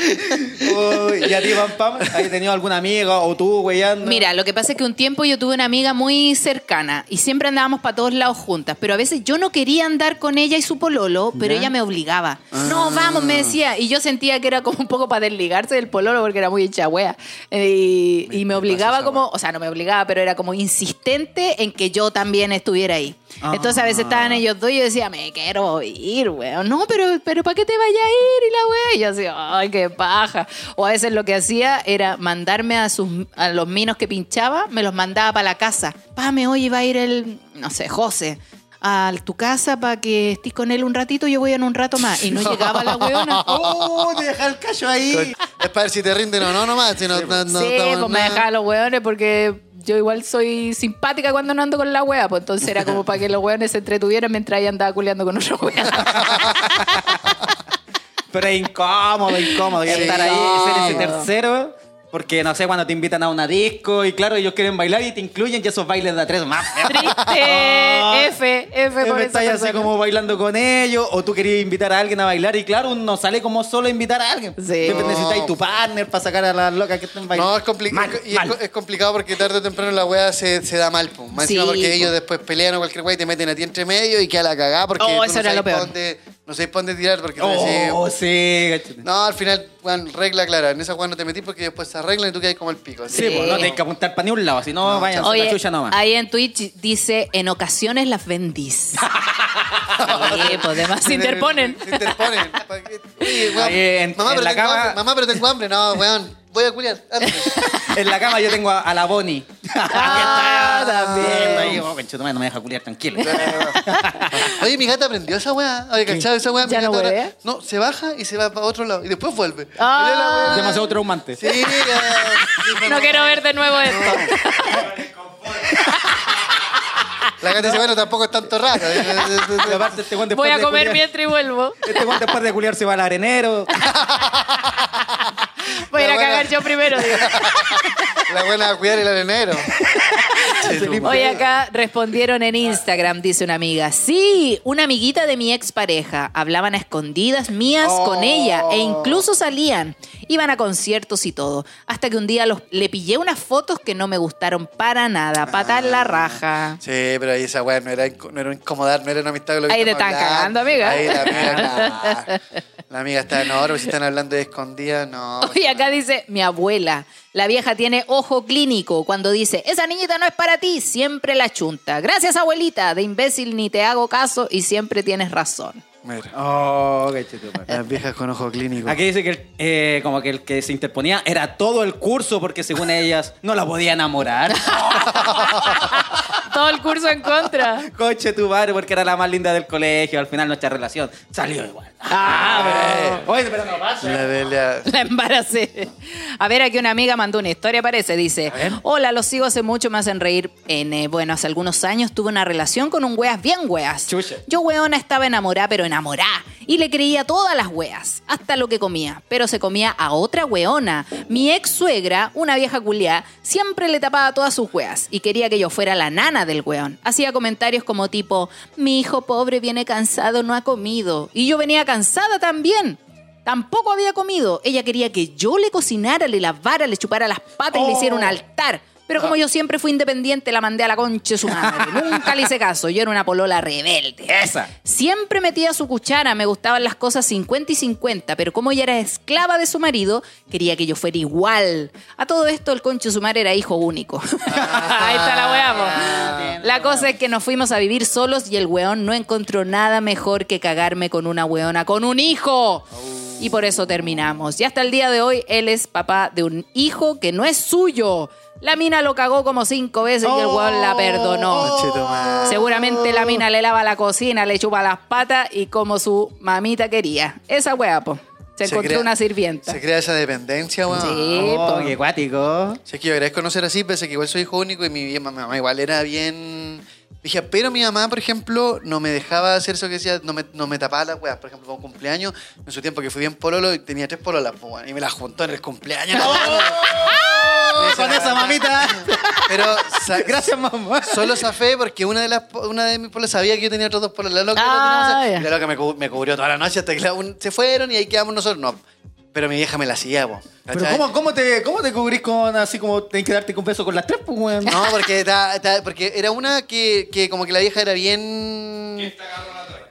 Uy, ¿Y a ti, Pam Pam? ¿Has tenido alguna amiga o tú, weyando? Mira, lo que pasa es que un tiempo yo tuve una amiga muy cercana y siempre andábamos para todos lados juntas, pero a veces yo no quería andar con ella y su pololo, pero ella me obligaba. No, vamos, me decía. Y yo sentía que era como un poco para desligarse del pololo porque era muy hecha wea. Eh, Y, y me obligaba como, o sea, no me obligaba, pero era como insistente en que yo también estuviera ahí. Entonces a veces estaban ellos dos y yo decía, me quiero ir, weón. No, pero, pero ¿para qué te vaya a ir? Y la wea. Y yo decía, ay, qué paja. O a veces lo que hacía era mandarme a, sus, a los minos que pinchaba, me los mandaba para la casa. Pame, oye, va a ir el, no sé, José. A tu casa para que estés con él un ratito, yo voy en un rato más. Y no llegaba la weona. ¡Oh! Te deja el callo ahí. Es para ver si te rinden o no, nomás. Si no, no, no, sí, pues me dejaba los weones porque yo igual soy simpática cuando no ando con la wea, pues entonces era como para que los weones se entretuvieran mientras ella andaba culeando con otro wea. Pero es incómodo, incómodo. Y Sí. estar ahí y ser ese tercero. Porque no sé, cuando te invitan a una disco y claro, ellos quieren bailar y te incluyen y esos bailes de a tres más. Triste, F, F por estás así persona. como bailando con ellos, o tú querías invitar a alguien a bailar, y claro, uno sale como solo a invitar a alguien. Sí. No. necesitáis tu partner para sacar a las locas que estén bailando. No, es, compli- Mal, y es mal. co- es complicado porque tarde o temprano la weá se, se da mal, po. Más Sí, porque po. ellos después pelean o cualquier weá y te meten a ti entre medio y queda la cagada porque Oh, tú eso no era sabes lo pa' peor. dónde, no sabes para dónde tirar porque Oh, decís, sí. No, al final, weón, regla clara. En esa weá no te metís porque después se arreglan y tú quedas como el pico. así. Sí, pues no tenés que apuntar para ni un lado, si no, No, vayan a Oye, la chucha nomás. ahí en Twitch dice, en ocasiones las vendís. sí, pues demás se interponen. Se interponen. Oye, weón, Ahí en- mamá, en pero la tengo cama- hambre. Mamá, pero tengo hambre. No, weón. Voy a culiar. En la cama yo tengo a, a la Bonnie. Ah, también. Ahí, oh, conchetumare, no me deja culiar tranquilo. Oye, mi gata aprendió esa weá. Oye, ¿cachado esa weá? Mi ¿Ya no ahora-? No, se baja y se va para otro lado. Y después vuelve. Ah. Demasiado traumante. Sí. No quiero ver de nuevo esto. La gata dice, bueno, tampoco es tanto raro. Y aparte, este después Voy a de comer culiar- mientras y vuelvo. Este weón después de culiar se va al arenero. Voy a ir a buena- cagar yo primero, digo. La buena a cuidar el arenero. Hoy acá respondieron en Instagram, dice una amiga. Sí, una amiguita de mi expareja. Hablaban a escondidas mías con ella e incluso salían. Iban a conciertos y todo. Hasta que un día los, le pillé unas fotos que no me gustaron para nada. Patar la raja. Sí, pero ahí esa weá no era, no era incomodar, no era una amistad con lo que Ahí te están cagando, amiga. Ahí la amiga, nah. La amiga está en oro, si están hablando de escondidas, no. Y acá dice mi abuela. La vieja tiene ojo clínico cuando dice, esa niñita no es para ti, siempre la chunta. Gracias, abuelita. De imbécil ni te hago caso y siempre tienes razón. Mira, Oh, conchetumare. las viejas con ojo clínico. Aquí dice que el, eh, como que el que se interponía era todo el curso porque según ellas no la podía enamorar. Todo el curso en contra. Coche tu madre porque era la más linda del colegio. Al final nuestra relación salió igual. Ah, pero... Oye, pero no pasa. La Delia. La embaracé. A ver, aquí una amiga mandó una historia, parece. Dice. Hola, los sigo hace mucho, me hacen reír. En, eh, bueno, hace algunos años tuve una relación con un weas bien weas. Chucha. Yo, weona, estaba enamorada, pero enamorada. Y le creía todas las weas, hasta lo que comía. Pero se comía a otra weona. Mi ex suegra, una vieja culiá, siempre le tapaba todas sus weas y quería que yo fuera la nana del weón. Hacía comentarios como tipo: Mi hijo pobre viene cansado, no ha comido. Y yo venía cansada también. Tampoco había comido. Ella quería que yo le cocinara, le lavara, le chupara las patas y le hiciera un altar. Pero como yo siempre fui independiente, la mandé a la concha de su madre. Nunca le hice caso. Yo era una polola rebelde. Esa. Siempre metía su cuchara, me gustaban las cosas 50 y 50, pero como ella era esclava de su marido, quería que yo fuera igual. A todo esto, el concho de su madre era hijo único. Ahí está la weá, po. La cosa es que nos fuimos a vivir solos y el weón no encontró nada mejor que cagarme con una weona, con un hijo. Y por eso terminamos. Y hasta el día de hoy, él es papá de un hijo que no es suyo. La mina lo cagó como cinco veces y el weón la perdonó. Madre. Seguramente la mina le lava la cocina, le chupa las patas y como su mamita quería. Esa weá, po. Se, encontró crea- una sirvienta. Se crea esa dependencia, weón. Sí, Oh, po. qué cuático. Es que yo agradezco no ser así, pese que igual soy hijo único y mi mamá igual era bien... Dije, pero mi mamá, por ejemplo, no me dejaba hacer eso que decía, no me, no me tapaba las weas. Por ejemplo, fue un cumpleaños, en su tiempo que fui bien pololo y tenía tres pololas, pues, weón, y me las juntó en el cumpleaños. Con esa mamita. Pero Gracias, mamá. Solo zafé porque una de las una de mis polas sabía que yo tenía otros dos polos. La loca, Ah, no tenemos- ya. y la loca me cubrió toda la noche hasta que la- un- se fueron y ahí quedamos nosotros. No, pero mi vieja me la hacía, po, Pero. ¿cómo, cómo, te, ¿cómo te cubrís con así como tenés que darte un beso con las tres, pues, weón? No, porque, ta- ta- porque era una que, que como que la vieja era bien...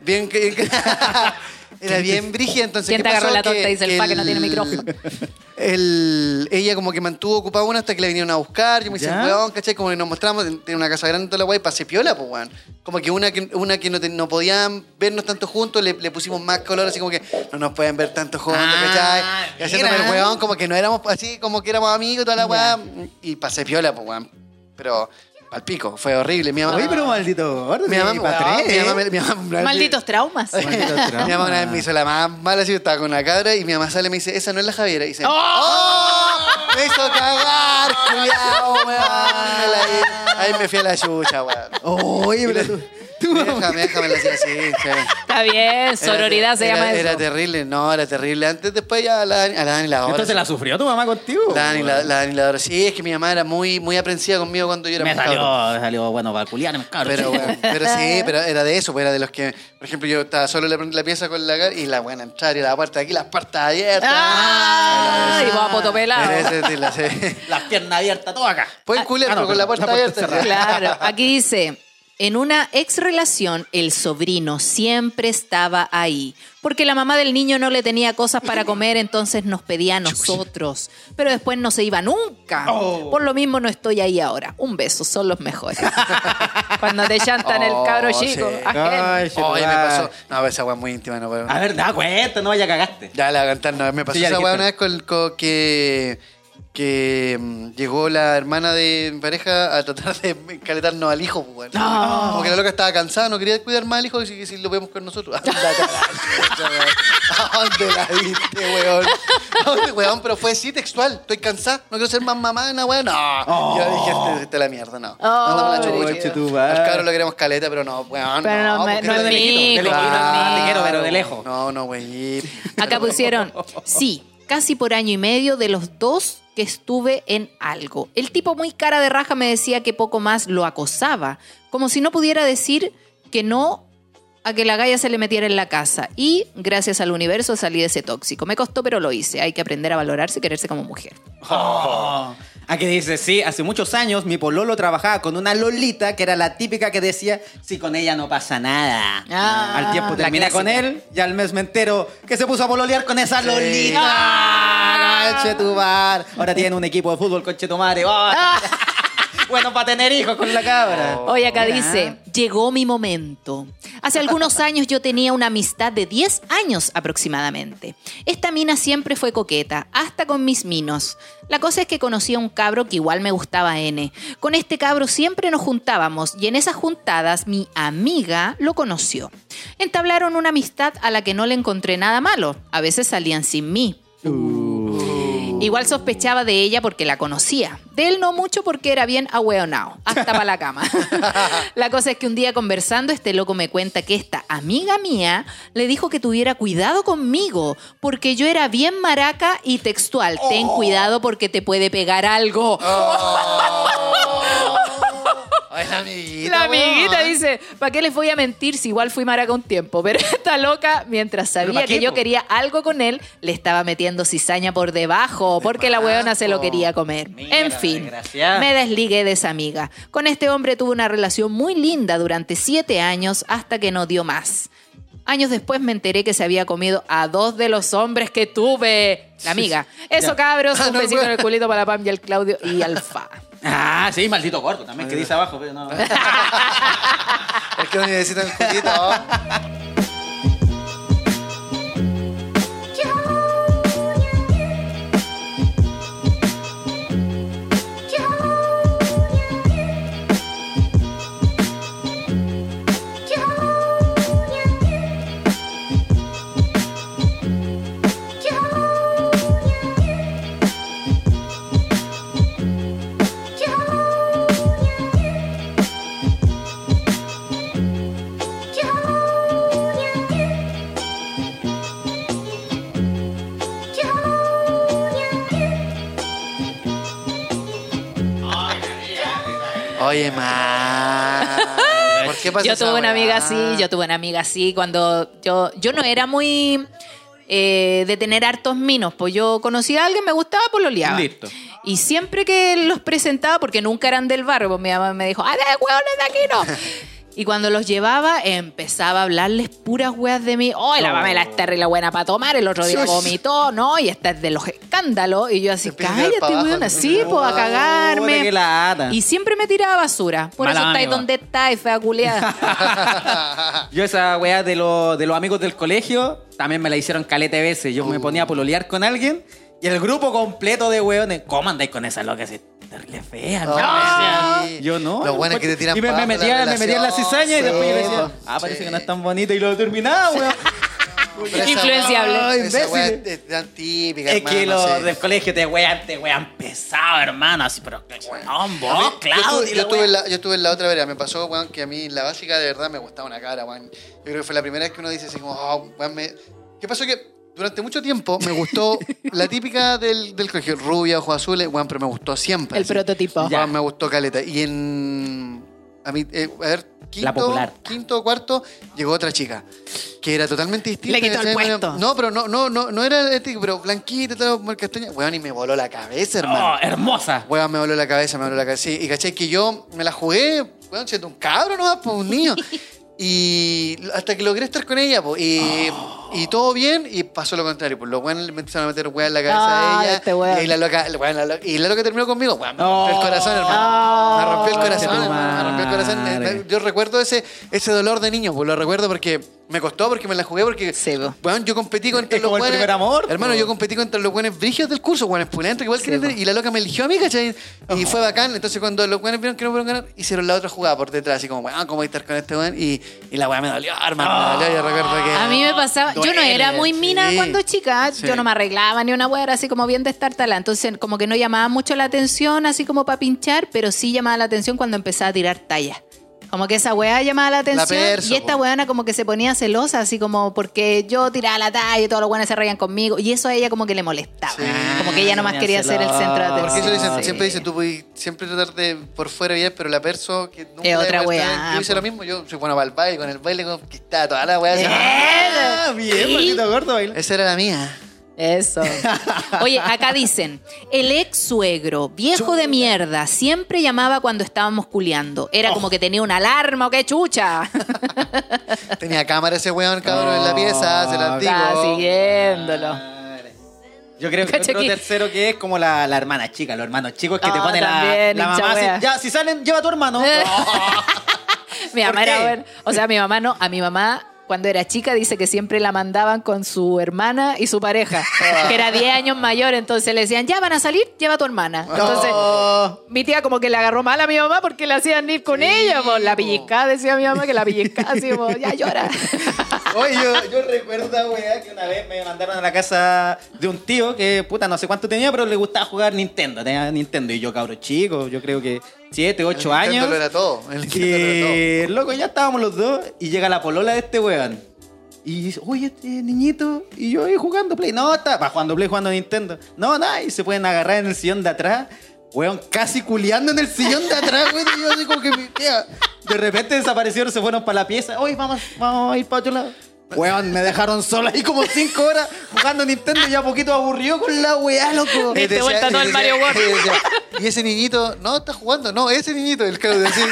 Bien... que- que- era bien brígida, entonces... ¿Quién ¿qué te agarró la torta? Dice el pa que no tiene micrófono. el- ella como que mantuvo ocupada una hasta que la vinieron a buscar. Yo me ¿Ya? weón, ¿cachai? Como que nos mostramos, tiene una casa grande toda la weá, y pase piola, pues, weón. Como que una que, una que no, te- no podían vernos tanto juntos, le, le pusimos más color, así como que no nos pueden ver tanto juntos, Ah, ¿cachai? Y haciéndome el weón, como que no éramos así, como que éramos amigos, toda la weá. Y pasé piola, pues, weón. Pero, al pico, fue horrible. Mi mamá, Oye, pero maldito gordo. mi mamá, sí, pa' tres, mi mamá, mi mamá Malditos traumas. Maldito mi mamá una vez me hizo la más mala, así yo estaba con la cabra y mi mamá sale y me dice, esa no es la Javiera. Y dice, ¡Oh! Me hizo cagar, culiao, weón. La- Ahí me fui a la chucha, weón. Oye, pero tú... tú- Déjame, déjame la hacía así, sí. Está bien, sororidad Era- se era- llama Era eso. terrible, no, era terrible. Antes, después ya la Dani, a la Dani la adoro. Entonces la sufrió tu mamá contigo. La Dani la, la Dani la adoro. Sí, es que mi mamá era muy, muy aprensiva conmigo cuando yo era Me muy salió, cabro. me salió bueno para culiar, me cabrón. Pero, bueno, pero sí, pero era de eso, pues era de los que, por ejemplo, yo estaba solo en la, la pieza con la cara y la buena entrar y la puerta de aquí, las puertas abiertas. ¡Ah! Y vos a. Era. Las piernas abiertas, todo acá. Pueden culiar, Ah, no, pero con la pero puerta la puerta abierta. cerrada. Claro, aquí dice, en una ex relación el sobrino siempre estaba ahí, porque la mamá del niño no le tenía cosas para comer, entonces nos pedía a nosotros, pero después no se iba nunca. Oh. Por lo mismo no estoy ahí ahora. Un beso, son los mejores. Cuando te llantan el Oh, cabro chico. sí. Ay, Oye, me pasó. No, esa weá es muy íntima, no puedo. A ver, da cuenta, no vaya cagaste. Ya la voy a contar, no, me pasó Sí, esa weá una vez con, con que que mm, llegó la hermana de mi pareja a tratar de caletarnos al hijo, pues, weón. No. Porque la loca estaba cansada, no quería cuidar más al hijo, y si, si lo vemos con nosotros. Ándate a la chucha, weón. ¿A dónde la viste, weón? ¿A dónde, weón? Pero fue así textual. Estoy cansada, no quiero ser más mamá, no, weón. No. Yo dije, este, este es la mierda, no. Oh, no, la chucha. Al cabro lo queremos caleta, pero no, weón. Pero no me- porque no es mi hijo, no es mi pero de lejos. No, no, güey. Acá pusieron, sí, casi por año y medio de los dos que estuve en algo. El tipo muy cara de raja me decía que poco más lo acosaba, como si no pudiera decir que no a que la galla se le metiera en la casa. Y gracias al universo salí de ese tóxico. Me costó, pero lo hice. Hay que aprender a valorarse y quererse como mujer. Oh. Aquí dice, sí, hace muchos años mi pololo trabajaba con una lolita que era la típica que decía, si con ella no pasa nada. Ah, al tiempo la terminé con él y al mes me entero que se puso a pololear con esa lolita. Ah. Conche tu mar. Ahora tiene un equipo de fútbol, conche tu madre. Oh. bueno, para tener hijos con la cabra. Hoy acá Mira. dice, llegó mi momento. Hace algunos años yo tenía una amistad de 10 años aproximadamente. Esta mina siempre fue coqueta, hasta con mis minos. La cosa es que conocí a un cabro que igual me gustaba N. Con este cabro siempre nos juntábamos y en esas juntadas mi amiga lo conoció. Entablaron una amistad a la que no le encontré nada malo. A veces salían sin mí. Igual sospechaba de ella porque la conocía. De él no mucho porque era bien ahueonao, hasta para la cama. la cosa es que un día conversando, este loco me cuenta que esta amiga mía le dijo que tuviera cuidado conmigo porque yo era bien maraca y textual. Ten cuidado porque te puede pegar algo. La amiguita. La amiguita weón. dice, ¿para qué les voy a mentir si igual fui maraca un tiempo? Pero esta loca, mientras ¿Pero sabía que yo quería algo con él, le estaba metiendo cizaña por debajo, porque la weona se lo quería comer. Mira, en fin, me desligué de esa amiga. Con este hombre tuve una relación muy linda durante siete años hasta que no dio más. Años después me enteré que se había comido a dos de los hombres que tuve. La amiga. Eso, cabros. Ah, Un no, besito en el culito para la Pam y al Claudio y al Fa. Ah, sí, maldito gordo también, que dice abajo. Pero no. Es que no necesitan el Oye, ma. ¿Por qué pasa Yo tuve una amiga así, yo tuve una amiga así cuando yo, yo no era muy eh, de tener hartos minos, pues yo conocía a alguien, me gustaba, pues lo liaba. Listo. Y siempre que los presentaba, porque nunca eran del barrio, pues mi mamá me dijo, ¡ay, de hueones de aquí no! Y cuando los llevaba, empezaba a hablarles puras weas de mí. ¡Ay, la Pamela está re la buena para tomar! El otro día vomitó, ¿no? Y esta es de los escándalos. Y yo así, cállate, weón, así, pues, a cagarme. Y siempre me tiraba basura. Por Mala eso estáis donde estáis, fea culiada. Yo esa weá de, lo- de los amigos del colegio también me la hicieron caleta de veces. Yo me ponía a pololear con alguien y el grupo completo de weones, ¿cómo andáis con esa loca? Es terrible fea, ¿no? Ah, sí. Yo no. Lo bueno es que te tiran Y me, me abajo metía, la me metía la cizaña y después yo le Sí, decía, ah, parece Sí. que no es tan bonita y lo terminaba, weón. Esa Influenciable. Esa es tan típica, Es que los sí. del colegio te wean, te wean pesado, hermano. Así, pero weón, vos, yo, Claudio. yo, tuve la, yo estuve en la otra vereda. Me pasó, weón, que a mí la básica de verdad me gustaba una cara, weón. Yo creo que fue la primera vez que uno dice así como, oh, weón, me... ¿Qué pasó? Que durante mucho tiempo me gustó la típica del, del colegio, rubia, ojos azules, weón, pero me gustó siempre. El así. prototipo. Ya, me gustó caleta. Y en... A mí, eh, a ver, quinto, La popular. quinto o cuarto, llegó otra chica. Que era totalmente distinta. Le quitó el puesto. No, pero no, no, no, no era este, pero blanquita, tal, muy castaña. Weón, y me voló la cabeza, hermano. Oh, hermosa. Weón, me voló la cabeza, me voló la cabeza. Sí, y caché que yo me la jugué, weón, siendo un cabro nomás, pues un niño. Y hasta que logré estar con ella, pues. Y Y todo bien, y pasó lo contrario. Pues los weones le empezaron a meter weá en la cabeza Ah, a ella. este weón. y, ahí la loca, la loca- y la loca terminó conmigo. Weón, me Oh. rompió el corazón, hermano. Me rompió el corazón, Conche tu hermano. Me rompió el corazón. madre. Eh, Yo recuerdo ese, ese dolor de niño, pues lo recuerdo porque me costó, porque me la jugué, porque. Sí, po. weón, yo competí contra Es los como el weones- primer amor, Hermano, po. yo competí contra los buenos brigios del curso, weones pulentos, que igual que y la loca me eligió a mí, ¿cachai? Y fue bacán. Entonces, cuando los buenos vieron que no pudieron ganar, hicieron la otra jugada por detrás, así como, weón, ¿cómo voy a estar con este weón? Y, y la weá me dolió, hermano, me dolió. Yo recuerdo que. A mí me pasaba, yo no era muy mina sí. cuando chica, Sí. yo no me arreglaba ni una weá, era así como bien destartalada, entonces como que no llamaba mucho la atención, así como para pinchar, pero sí llamaba la atención cuando empezaba a tirar tallas. Como que esa weá llamaba la atención perso, y esta po. weona como que se ponía celosa, así como porque yo tiraba la talla y todos los weones se reían conmigo y eso a ella como que le molestaba. Sí. Como que ella nomás quería ser el centro de atención. Porque eso dicen, Sí. siempre dicen, tú puedes siempre tratar de por fuera bien, pero la perso que nunca Es la otra weá. Yo hice lo mismo, yo soy bueno para el baile, con el baile conquistaba toda la weá. así. Ah, bien, maldito gordo. baila. Esa era la mía. Eso. Oye, acá dicen, el ex suegro, viejo de mierda, siempre llamaba cuando estábamos culeando. Era como que tenía una alarma o qué chucha. Tenía cámara ese weón, cabrón, en la pieza, se la digo. Estaba siguiéndolo. Yo creo que otro tercero que es como la, la hermana chica, los hermanos chicos que te Ah, ponen la, también, la hincha mamá. ya, si salen, lleva a tu hermano. Mi ¿Por mamá era. O sea, mi mamá no. A mi mamá, cuando era chica, dice que siempre la mandaban con su hermana y su pareja, que era 10 años mayor. Entonces le decían, ya van a salir, lleva a tu hermana. Entonces, mi tía como que le agarró mal a mi mamá porque le hacían ir con ella. po. La pellizcada, decía mi mamá, que la pellizcada, así como, ya llora. Oye, yo, yo recuerdo, weá, que una vez me mandaron a la casa de un tío que, puta, no sé cuánto tenía, pero le gustaba jugar Nintendo. Tenía Nintendo y yo, cabro chico, yo creo que 7, 8 El Nintendo años. lo era todo. El Nintendo lo era todo. Que, loco, ya estábamos los dos y llega la polola de este weón. Y dice, oye, este niñito, y yo ahí jugando Play. No, está va jugando Play, jugando Nintendo. No, nada, y se pueden agarrar en el sillón de atrás. Weón, casi culeando en el sillón de atrás, weón. Y yo así como que, mira, de repente desaparecieron, se fueron para la pieza. Oye, vamos, vamos a ir para otro lado. Weón, me dejaron solo ahí como cinco horas jugando Nintendo y ya poquito aburrido con la weá, loco. Diste Decía- vuelta todo el Mario World. y Y ese niñito, no, está jugando. No, ese niñito, el Claudio. sí.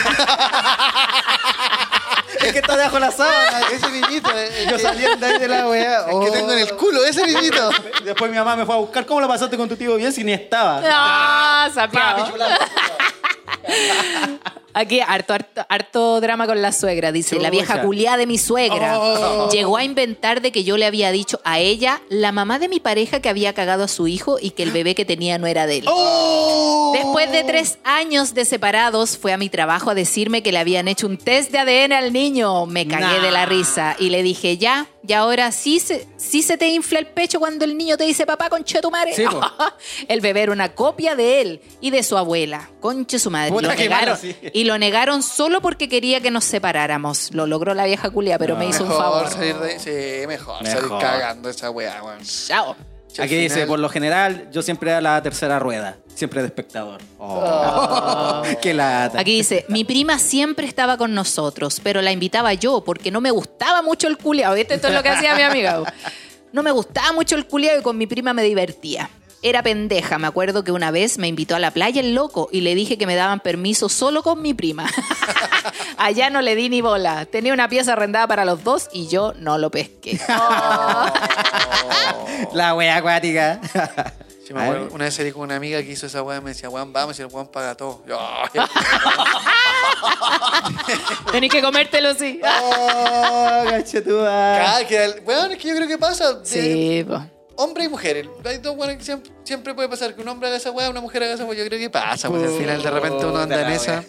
Es que está debajo de la sábana. ese niñito. el Yo que- saliendo ahí de la weá. el que tengo en el culo, ese niñito. Después mi mamá me fue a buscar. ¿Cómo la pasaste con tu tío bien si ni estaba? ¡Ah, Papi, sapiado! chulada. Aquí, harto, harto, harto drama con la suegra. Dice, la vieja culiada de mi suegra. Oh. Llegó a inventar de que yo le había dicho a ella, la mamá de mi pareja, que había cagado a su hijo y que el bebé que tenía no era de él. ¡Oh! Después de tres años de separados, fue a mi trabajo a decirme que le habían hecho un test de ADN al niño. Me cagué Nah. de la risa y le dije, ya, y ahora sí se, sí se te infla el pecho cuando el niño te dice, papá, conche tu madre. Sí, po. el bebé era una copia de él y de su abuela. Conche su madre. Puta, lo malo, negaron, sí. Y lo negaron solo porque quería que nos separáramos. Lo logró la vieja culia, pero me hizo un favor. salir de ahí. Sí, mejor, salir Mejor. cagando esa weá, weón. Chao. Aquí dice, final- por lo general, yo siempre era la tercera rueda. Siempre de espectador. Qué lata. Aquí dice, mi prima siempre estaba con nosotros, pero la invitaba yo porque no me gustaba mucho el culiao. ¿Viste? Esto es lo que hacía mi amiga. No me gustaba mucho el culiao y con mi prima me divertía. Era pendeja, me acuerdo que una vez me invitó a la playa el loco y le dije que me daban permiso solo con mi prima. Allá no le di ni bola. Tenía una pieza arrendada para los dos y yo no lo pesqué. La wea acuática. Sí, me acuerdo, una vez salí con una amiga que hizo esa weá, me decía, weón, vamos, y el weón paga todo. Yo, que comértelo, sí. oh, que el- weón, es que yo creo que pasa. de Sí, pues. Hombre y mujer. Hay dos weones que siempre, siempre puede pasar que un hombre haga esa weá, una mujer haga esa weá. Yo creo que pasa, pues al final de repente uno anda en esa.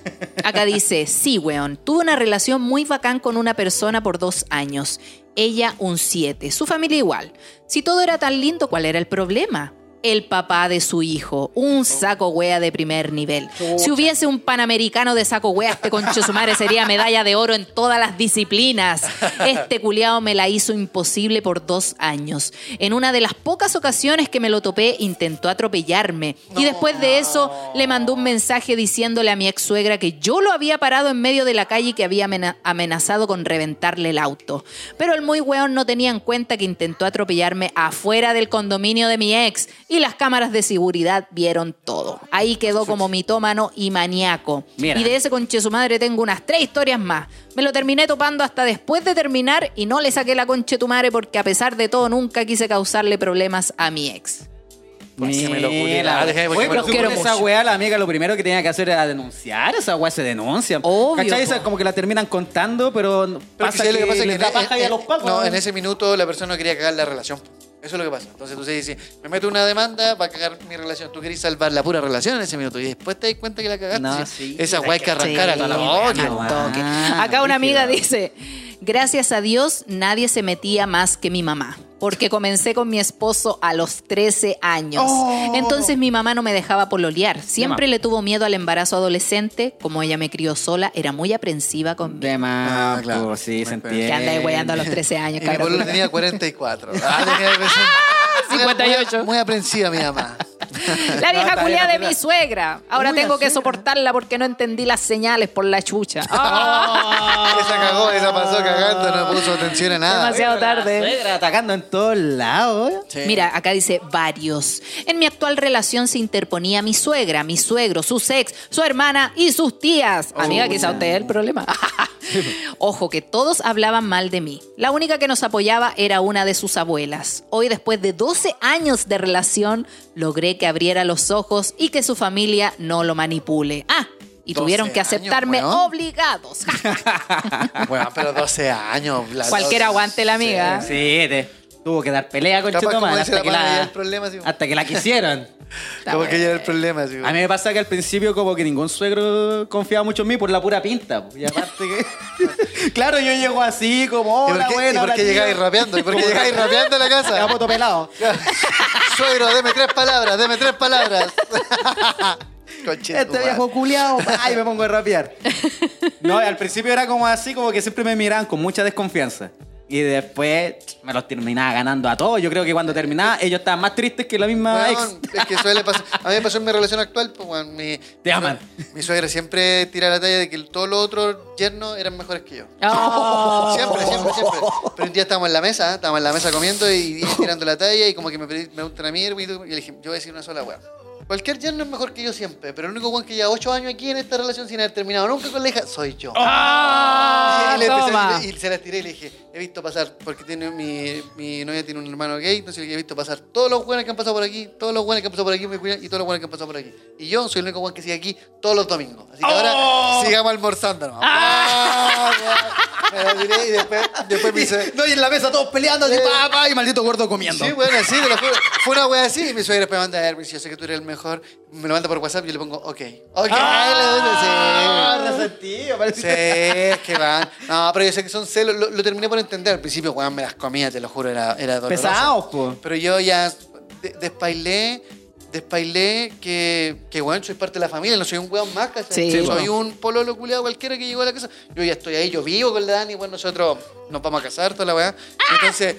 Acá dice, sí, weón, tuve una relación muy bacán con una persona por dos años. Ella un 7, su familia igual. Si todo era tan lindo, ¿cuál era el problema? El papá de su hijo, un saco wea de primer nivel. Si hubiese un panamericano de saco wea, este concho su madre sería medalla de oro en todas las disciplinas. Este culiao me la hizo imposible por dos años. En una de las pocas ocasiones que me lo topé, intentó atropellarme. Y después de eso, le mandó un mensaje diciéndole a mi ex suegra que yo lo había parado en medio de la calle y que había amena- amenazado con reventarle el auto. Pero el muy weón no tenía en cuenta que intentó atropellarme afuera del condominio de mi ex y las cámaras de seguridad vieron todo. Ahí quedó como mitómano y maníaco. Mira. Y de ese conche su madre tengo unas tres historias más. Me lo terminé topando hasta después de terminar y no le saqué la conche tu madre porque a pesar de todo nunca quise causarle problemas a mi ex. ¿Por qué me lo Mira, porque Oye, pero quiero con esa weá, la amiga lo primero que tenía que hacer era denunciar. Esa weá se denuncia. Obvio, ¿Cachai? Esa como que la terminan contando, pero Pero pasa que sí, que, lo que pasa es que les da paja y a en- los pacos. No, en ese minuto la persona no quería cagar la relación. Eso es lo que pasa. Entonces tú dices, me meto una demanda para cagar mi relación. Tú querés salvar la pura relación en ese minuto y después te das cuenta que la cagaste. No, Sí. Esa Es guay que arrancar a la toque. Ah, Acá una amiga dice, gracias a Dios nadie se metía más que mi mamá. Porque comencé con mi esposo a los 13 años. Oh. Entonces mi mamá no me dejaba pololear. Siempre le tuvo miedo al embarazo adolescente. Como ella me crió sola, era muy aprensiva conmigo. De más, Ah, claro. po, sí, se entiende. Que anda a los 13 años, mi cabrón. pueblo tenía 44. Ah, 58. Muy, muy aprensiva mi mamá. La vieja culiada bien, de mi suegra. Ahora Uy, tengo que suegra. soportarla porque no entendí las señales por la chucha. Ah, esa cagó, esa pasó cagando, no puso atención a nada. Demasiado tarde. La suegra atacando en todos lados. Sí. Mira, acá dice varios. En mi actual relación se interponía mi suegra, mi suegro, su ex, su hermana y sus tías. Amiga, quizá usted es el problema. Ojo, que todos hablaban mal de mí. La única que nos apoyaba era una de sus abuelas. Hoy, después de 12 años de relación, logré que abriera los ojos y que su familia no lo manipule. Ah, y 12 tuvieron que años, aceptarme obligados. Bueno, pero 12 años. Cualquiera aguante la amiga. Sí, te tuvo que dar pelea con Chetumal hasta que la, el problema, sí. hasta que la quisieron. Como que ya era el problema. sí. A mí me pasa que al principio como que ningún suegro confiaba mucho en mí por la pura pinta. po. Y aparte que... claro, yo llego así como, ¿Y hola, por qué, buena, y por hola, qué tío". llegáis rapeando? ¿Y por qué llegáis rapeando a la Ya, casa? poto pelado. Suegro, deme tres palabras, deme tres palabras. Este viejo culiao, ay, me pongo a rapear. No, y al principio era como así, como que siempre me miraban con mucha desconfianza. Y después me los terminaba ganando a todos. Yo creo que cuando terminaba, ellos estaban más tristes que la misma ex. Es que suele pasar. A mí me pasó en mi relación actual, pues, mi, Te aman. Mi suegra siempre tira la talla de que todos los otros yernos eran mejores que yo. Oh. Siempre, siempre, siempre. Pero un día estábamos en la mesa, estábamos en la mesa comiendo y tirando la talla y como que me, pre- me preguntan a mí y yo le dije, yo voy a decir una sola weá. Cualquier yerno es mejor que yo siempre, pero el único weón que lleva ocho años aquí en esta relación sin haber terminado nunca con la hija, soy yo. Ah, y, le empecé- toma. y se las tiré y le dije, he visto pasar, porque tiene mi, mi novia tiene un hermano gay, entonces he visto pasar todos los buenos que han pasado por aquí, todos los buenos que han pasado por aquí, y todos los buenos que han pasado por aquí. Y yo soy el único buen que sigue aquí todos los domingos. Así que ahora sigamos almorzando. ¿no? Ah, me la tiré y después, después me dice... No, y en la mesa todos peleando, así, Eh. pa, pa, y maldito gordo comiendo. Sí, bueno, sí, te lo juro. Fue una wea así y mi suegra me manda a ver, yo sé que tú eres el mejor, me lo manda por WhatsApp y yo le pongo, ok. Ok, Ah, resentido, parece. Sí, es que van. No, pero yo sé que son celos. Lo, lo terminé por entender. Al principio, weón, me las comía, te lo juro, era, era doloroso. Pesados, po. Pero yo ya de- despailé, despailé que, que, weón, soy parte de la familia, no soy un weón más, ¿cachai? Sí, soy po. un pololo culiado cualquiera que llegó a la casa. Yo ya estoy ahí, yo vivo con la Dani, bueno, nosotros nos vamos a casar, toda la weá. Entonces,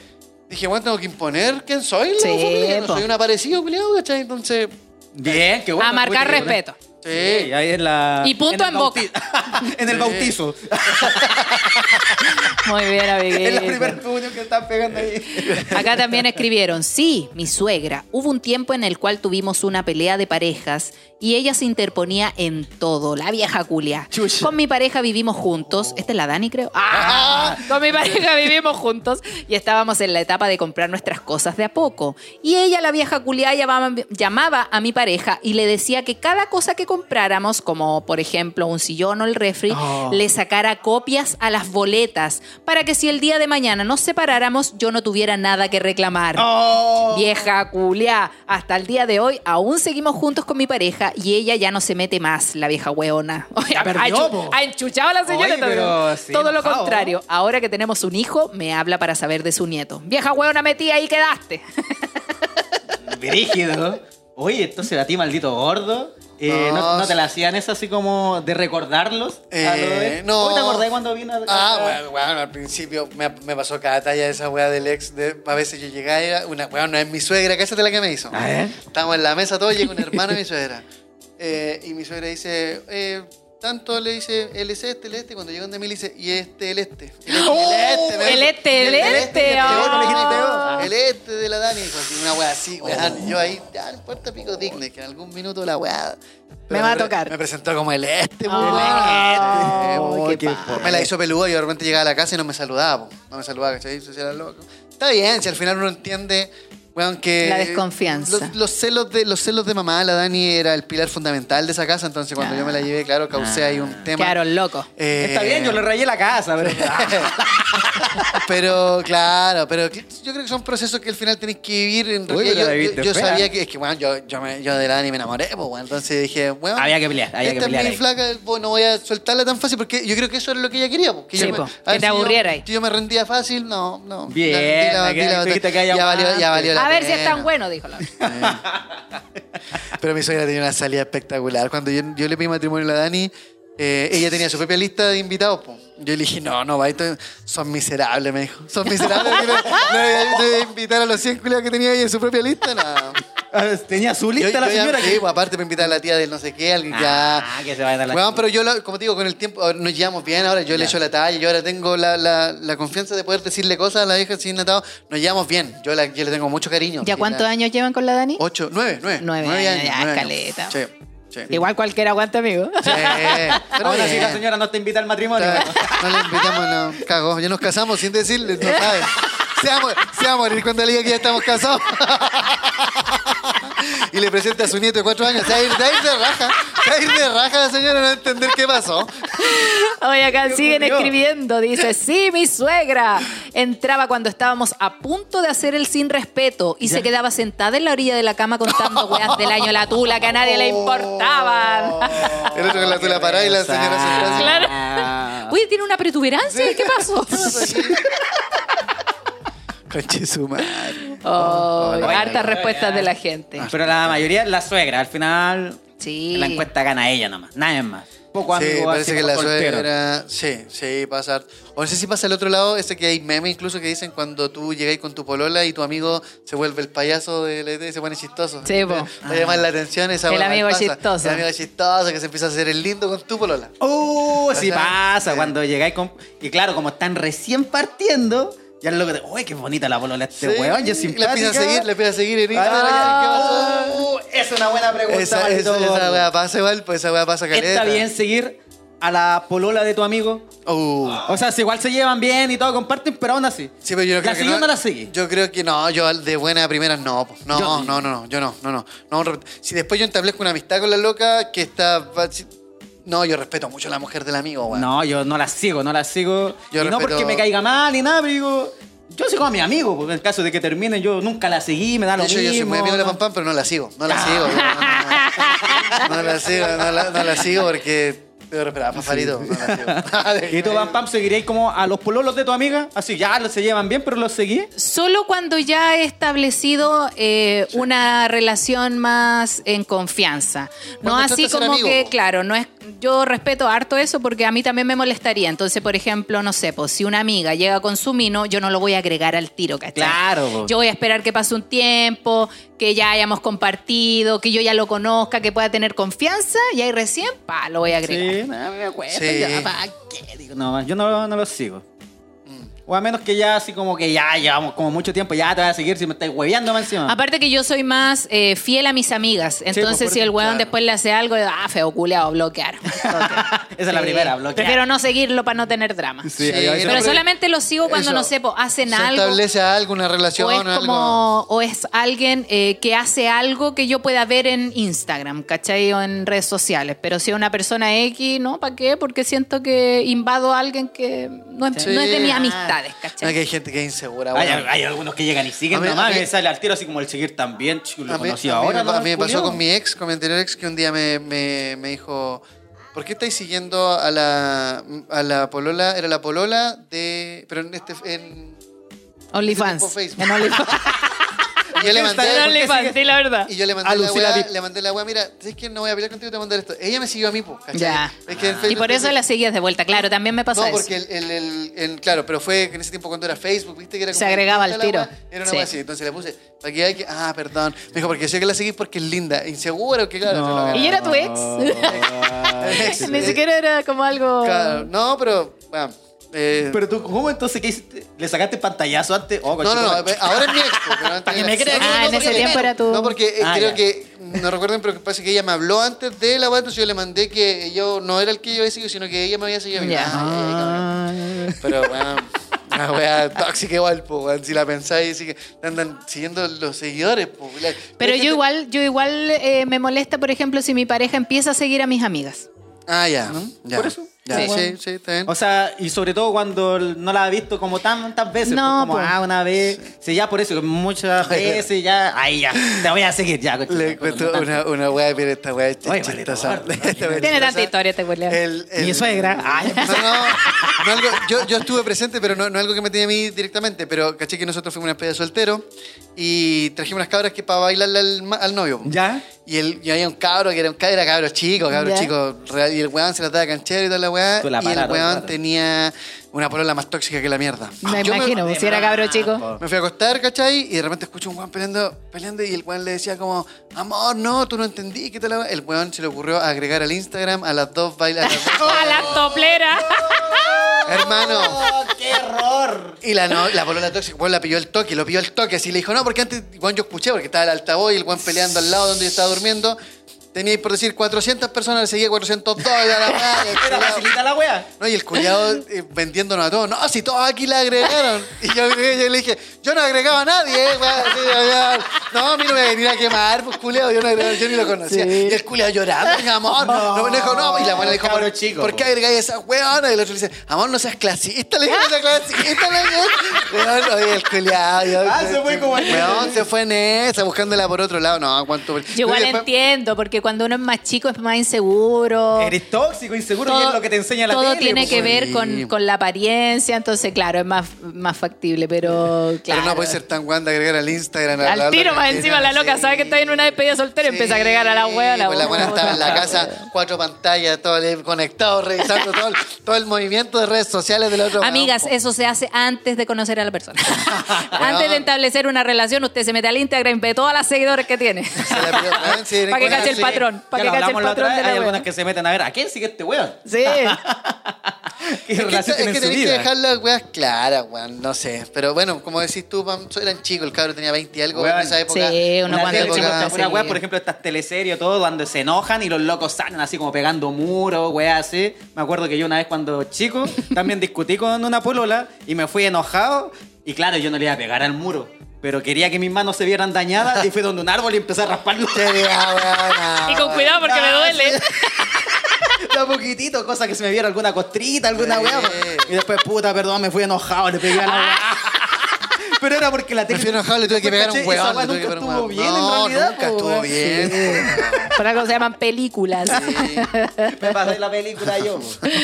dije, weón, tengo que imponer quién soy, la Sí, familia. No po. soy un aparecido culiado, ¿cachai? Entonces, Bien, qué bueno. A marcar Puta, qué bueno. respeto. Sí. Sí, ahí en la. Y punto el en boca. en el bautizo. Muy bien, amiguito. en la primera reunión que están pegando ahí. Acá también escribieron, sí, mi suegra. Hubo un tiempo en el cual tuvimos una pelea de parejas y ella se interponía en todo, la vieja culia. Chucha. Con mi pareja vivimos juntos. Esta es la Dani, creo. ¡Ah! Con mi pareja vivimos juntos y estábamos en la etapa de comprar nuestras cosas de a poco. Y ella, la vieja culia, llamaba, llamaba a mi pareja y le decía que cada cosa que compráramos, como por ejemplo un sillón o el refri, Oh. le sacara copias a las boletas para que si el día de mañana nos separáramos, yo no tuviera nada que reclamar. Oh. Vieja culia, hasta el día de hoy aún seguimos juntos con mi pareja y ella ya no se mete más, la vieja hueona. Perdió, ha, ha enchuchado a la señora. Pero sí, Todo lo contrario, ahora que tenemos un hijo, me habla para saber de su nieto. Vieja hueona metida ahí quedaste. Brígido. Oye, entonces a ti, maldito gordo. Eh, ¿no, te la hacían esa así como de recordarlos? Eh, no. ¿Hoy te acordás cuando vino a- Ah, bueno, bueno, al principio me, me pasó cada talla esa weá del ex. De, a veces yo llegaba, era una weá, no es mi suegra, cállate la que me hizo. A ver. Estábamos en la mesa todos, llega un hermano de mi suegra. Eh, y mi suegra dice, eh, tanto le dice, él es este, el este, cuando llegan de mí le dice, y este, el este. El este, el este, el este, el este, el oh. oh, El este de la Dani, así, una wea así, weón. Y yo ahí, ya, no importa pico digno, que en algún minuto la wea. Me va a tocar. Me presentó como el este, po, Oh, weón. qué qué padre. Me la hizo peluda y de repente llegaba a la casa y no me saludaba, po. No me saludaba, ¿cachai? Se la loca. Está bien, si al final uno entiende, que... La desconfianza. Los, los celos de, los celos de mamá, la Dani era el pilar fundamental de esa casa, entonces cuando yo me la llevé, claro, causé ahí un tema. Quedaron locos. Eh, Está bien, yo le rayé la casa, pero. pero claro, pero que- yo creo que son procesos que al final tenéis que vivir. En Uy, yo, sabía que, es que, bueno, yo, yo, me- yo de la Dani me enamoré, pues, bueno, entonces dije, bueno, Había que pelear, había que esta pelear es mi flaca, pues, no voy a soltarla tan fácil porque yo creo que eso era lo que ella quería. Porque Sí, yo me- po, a que te si yo- aburriera ahí. Si yo me rendía fácil, no, no. Bien, Ya, la- la- que valió, ya valió la A ver si es tan bueno, dijo la. Pero mi suegra tenía una salida espectacular. Cuando yo, yo le pedí matrimonio a la Dani, eh, ella tenía su propia lista de invitados. po. Yo le dije, no, no, va, esto- son miserables, me dijo. Son miserables. voy a invitar a los 100 culiados que tenía ella en su propia lista, no. Tenía su Yo, lista la yo ya- señora. sí, que- pues, aparte para invitar a la tía del no sé qué, alguien Ah, ya... que se vaya a dar la Weón, pero yo, la- como te digo, con el tiempo nos llevamos bien. Ahora yo le Ya. echo la talla. Yo ahora tengo la, la, la confianza de poder decirle cosas a la vieja sin atado. Nos llevamos bien. Yo, la, yo le tengo mucho cariño. ¿Ya cuántos la- años llevan con la Dani? Ocho, nueve, nueve. Nueve nueve años, ya, nueve caleta. Sí, sí. Igual cualquiera aguanta, amigo. Sí, pero Ahora sí la señora no te invita al matrimonio. No le invitamos, no. Cagó. Ya nos casamos sin decirle, no sabe. Se va, a mo- se va a morir cuando le diga que ya estamos casados. y le presenta a su nieto de cuatro años. Se va a ir, se va a ir de raja. Se va a ir de raja la señora no va a entender qué pasó. Oye, acá ¿Qué siguen ocurrió? escribiendo. Dice, sí, mi suegra entraba cuando estábamos a punto de hacer el sin respeto y se quedaba sentada en la orilla de la cama contando weas del año la tula que a nadie le importaban. El otro con la tula parada y la señora sentada así. Claro. Oye, ¿tiene una protuberancia? ¿Qué pasó? Conche su madre. Oh, Oye, hartas respuestas de la gente. Pero la mayoría es la suegra. Al final, Sí. la encuesta gana ella nomás. Nadie más. Poco Sí, amigo parece así que la soltero. suegra. Sí, sí, pasa. O no sé si pasa al otro lado, ese que hay memes incluso que dicen cuando tú llegáis con tu polola y tu amigo se vuelve el payaso de la y se pone chistoso. Sí, po. Para llamar la atención esa El amigo pasa. chistoso. El amigo chistoso que se empieza a hacer el lindo con tu polola. Uh, sí pasa sí. cuando llegáis con... Y claro, como están recién partiendo, ya el loco te... Uy, qué bonita la polola de este Sí, weón, ya es Le simpática. empieza a seguir, le empieza a seguir en Instagram. Ah, ¿qué pasó? uh, es una buena pregunta, Esa, weá pasa igual, pues esa weá pasa caleta. ¿Está bien seguir a la polola de tu amigo? Uh. O sea, si igual se llevan bien y todo, comparten, pero aún así. Sí, pero yo no ¿La creo que seguí o no la seguí? Yo creo que no, yo de buena primera no. No, Yo- no, no, no, yo no, no, no. no si después yo entablezco una amistad con la loca que está... si- No, yo respeto mucho a la mujer del amigo, weón. No, yo no la sigo, no la sigo. Yo y no porque me caiga mal ni nada, pero digo... Yo sigo a mi amigo, porque en el caso de que termine, yo nunca la seguí, me da lo De hecho, mismo. yo soy muy amigo de la pero no la sigo. No la sigo. No, no, no, no la sigo, no la, no la sigo porque... Debo respetar a Pafarito. No la sigo. ¿Y tú, Pam Pam, seguiréis como a los pololos de tu amiga? Así, ya se llevan bien, pero los seguí. Solo cuando ya he establecido eh, una relación más en confianza. No así como que, claro, no es. Yo respeto harto eso porque a mí también me molestaría. Entonces, por ejemplo, no sé, pues si una amiga llega con su mino, yo no lo voy a agregar al tiro, ¿cachai? Claro. Yo voy a esperar que pase un tiempo, que ya hayamos compartido, que yo ya lo conozca, que pueda tener confianza y ahí recién, pa, lo voy a agregar. Sí, no, me. Sí. ya, ¿pa' qué? Digo, no, yo no, no los sigo. O a menos que ya así como que ya llevamos como mucho tiempo, ya te voy a seguir si me estáis hueveando más encima. Aparte que yo soy más eh, fiel a mis amigas. Entonces, pues, por si el claro. después le hace algo, ah, feo culeado, bloquear. Esa es la Sí. primera, bloquear. Prefiero no seguirlo para no tener drama. Sí, Pero solamente lo sigo cuando, eso, no sé, po, hacen Se algo. establece algo, una relación O es, algo. como, o es alguien eh, que hace algo que yo pueda ver en Instagram, ¿cachai? O en redes sociales. Pero si es una persona X, ¿no? ¿Para qué? Porque siento que invado a alguien que no es, Sí. no es de mis amistades, No, ¿cachai? que hay gente que es insegura, Hay, weón. hay algunos que llegan y siguen mí- nomás, mí- me sale al tiro así como el seguir también, chico, lo A mí, conocí a mí ahora. me, ¿no? a mí me pasó con mi ex, con mi anterior ex, que un día me, me, me dijo, ¿por qué estáis siguiendo a la, a la polola? Era la polola de... Pero en este... En, OnlyFans. Facebook. En OnlyFans. Y yo le mandé, No le ¿por qué mandé, la verdad. y yo le mandé A la weá, le mandé la weá, mira, ¿sabes que no voy a pelear contigo, te voy a mandar esto? Ella me siguió a mí, ¿cachai? Ya. Es que en Y por eso la seguías de vuelta. Claro, también me pasó No, eso. porque el, el, el- el- claro, pero fue en ese tiempo cuando era Facebook, viste que era Se como agregaba al tiro. weá, Era una Sí. weá así, entonces le puse, para que hay que, ah, perdón. Me dijo, porque sé que la seguís porque es linda, insegura, que claro. No. se ¿Y era tu ex? Ni siquiera era como algo... Claro, no, pero, bueno, eh, Pero tú, ¿cómo entonces qué hiciste? ¿Le sacaste pantallazo antes? Oh, no, no, no, conchetumare. ahora es mi ex. Para que me Ah, no, en ese porque- tiempo era tu- No, porque eh, Ah, creo ya. que, no recuerden, pero parece que ella me habló antes de la weá, entonces yo le mandé que yo no era el que yo había seguido, sino que ella me había seguido. Ya. Ah, cabrón. Pero, weón, una weá tóxica igual, pues, weón. Si la pensáis, sí que te andan siguiendo los seguidores, pues. la- Pero yo igual, yo igual eh, me molesta, por ejemplo, si mi pareja empieza a seguir a mis amigas. Ah, ya. ya. Por eso. Ya, Sí. sí, sí, está bien. O sea, y sobre todo cuando no la ha visto como tantas veces. No, pues, como, pues. ah, una vez. Sí, ya por eso, muchas veces ya. Ahí ya. Te voy a seguir ya. coche. Le cuento una, una weá, mira esta Oye, chistosa. Tiene tanta historia este. El- el- Mi suegra. Ay, No, no, no algo- yo, yo estuve presente, pero no, no algo que me tenía a mí directamente. Pero caché que nosotros fuimos una especie de soltero y trajimos unas cabras que para bailarle al, ma- al novio. ¿Ya? Y, el, y había un cabro que era un cabro, era cabro chico, cabro chico. y el weón se la daba canchero y toda la weá. Y el weón claro. tenía una polola más tóxica que la mierda. Me Yo imagino, pues, si era cabro chico. me fui a acostar, ¿cachai? Y de repente escucho un weón peleando, peleando y el weón le decía como, amor, no, tú no entendí, ¿qué tal? la weá?". El weón se le ocurrió agregar al Instagram a las dos bailas. a las dos- ¡A la toplera! Hermano. ¡Oh, qué error! Y la, no, la polola tóxica, weón, la pilló el toque, lo pilló el toque. Así le dijo, no, porque antes, weón, yo escuché, porque estaba el altavoz y el weón peleando al lado donde yo estaba durmiendo. Tenía, por decir, 400 personas, le seguía 402 y la weá, y el Era culiao- facilita la wea. No, y el culiado eh, vendiéndonos a todos. No, si todos aquí la agregaron. Y yo, yo le dije, yo no agregaba a nadie, eh. Sí, ya. No, a mí no me venía a quemar, pues culiado, yo, no agregaba, yo ni lo conocía. Sí. Y el culiado llorando, mi amor. No, me dijo, no. Y la buena le dijo, cabro ¿por, chico, ¿por po. qué agregáis esa weona? Y el otro le dice, amor, no seas clasista. Le dije, no seas clasista. Le dije, weón, oye, el culiado. yo- Ah, se fue como Weón, se fue en esa, buscándola por otro lado. No, cuánto. Yo igual Y después- entiendo, porque cuando uno es más chico es más inseguro. Eres tóxico, inseguro y es lo que te enseña la todo tele. tiene pues, que ver con, con la apariencia, entonces claro, es más, más factible, pero claro. Pero no puede ser tan guan de agregar al Instagram. a la- Al la- tiro más encima la loca Sí. sabe que está en una despedida soltera y empieza a agregar a la hueá. Sí, pues la buena estaba en la casa, cuatro pantallas, todo el- conectado, revisando todo el, todo el movimiento de redes sociales del otro. Amigas, eso se hace antes de conocer a la persona. antes de establecer una relación, usted se mete al Instagram y ve todas las seguidores que tiene. Se la pidió, weón, sí, Para que cache el sí. Patrón. Para Ya que lo cache el hablamos la otra patrón vez, de la Hay algunas que se meten a ver, ¿a quién sigue este weón? Sí. ¿Qué Es que, relación es que en su tenés que dejar las weas claras, weón, no sé. Pero bueno, como decís tú, Pam, eran chicos, el cabro tenía 20 y algo Weón, en esa época. sí, Una cuando está esta pura así. weá, por ejemplo, estas teleseries todo, donde se enojan y los locos salen así como pegando muros, weá, así. Me acuerdo que yo una vez cuando chico también discutí con una polola y me fui enojado y claro, yo no le iba a pegar al muro. Pero quería que mis manos se vieran dañadas y fui donde un árbol y empecé a rasparlo. Y con cuidado porque me Ah, duele. Da poquitito, cosa que se me viera alguna costrita, alguna weá. Y después, puta, perdón, me fui enojado, le pegué a la weá. Pero era porque la Me tele. fui enojado, le tuve que pegar un Caché, esa nunca estuvo bien, en realidad, nunca po, estuvo bien. Por algo se llaman películas. Me pasé la película yo.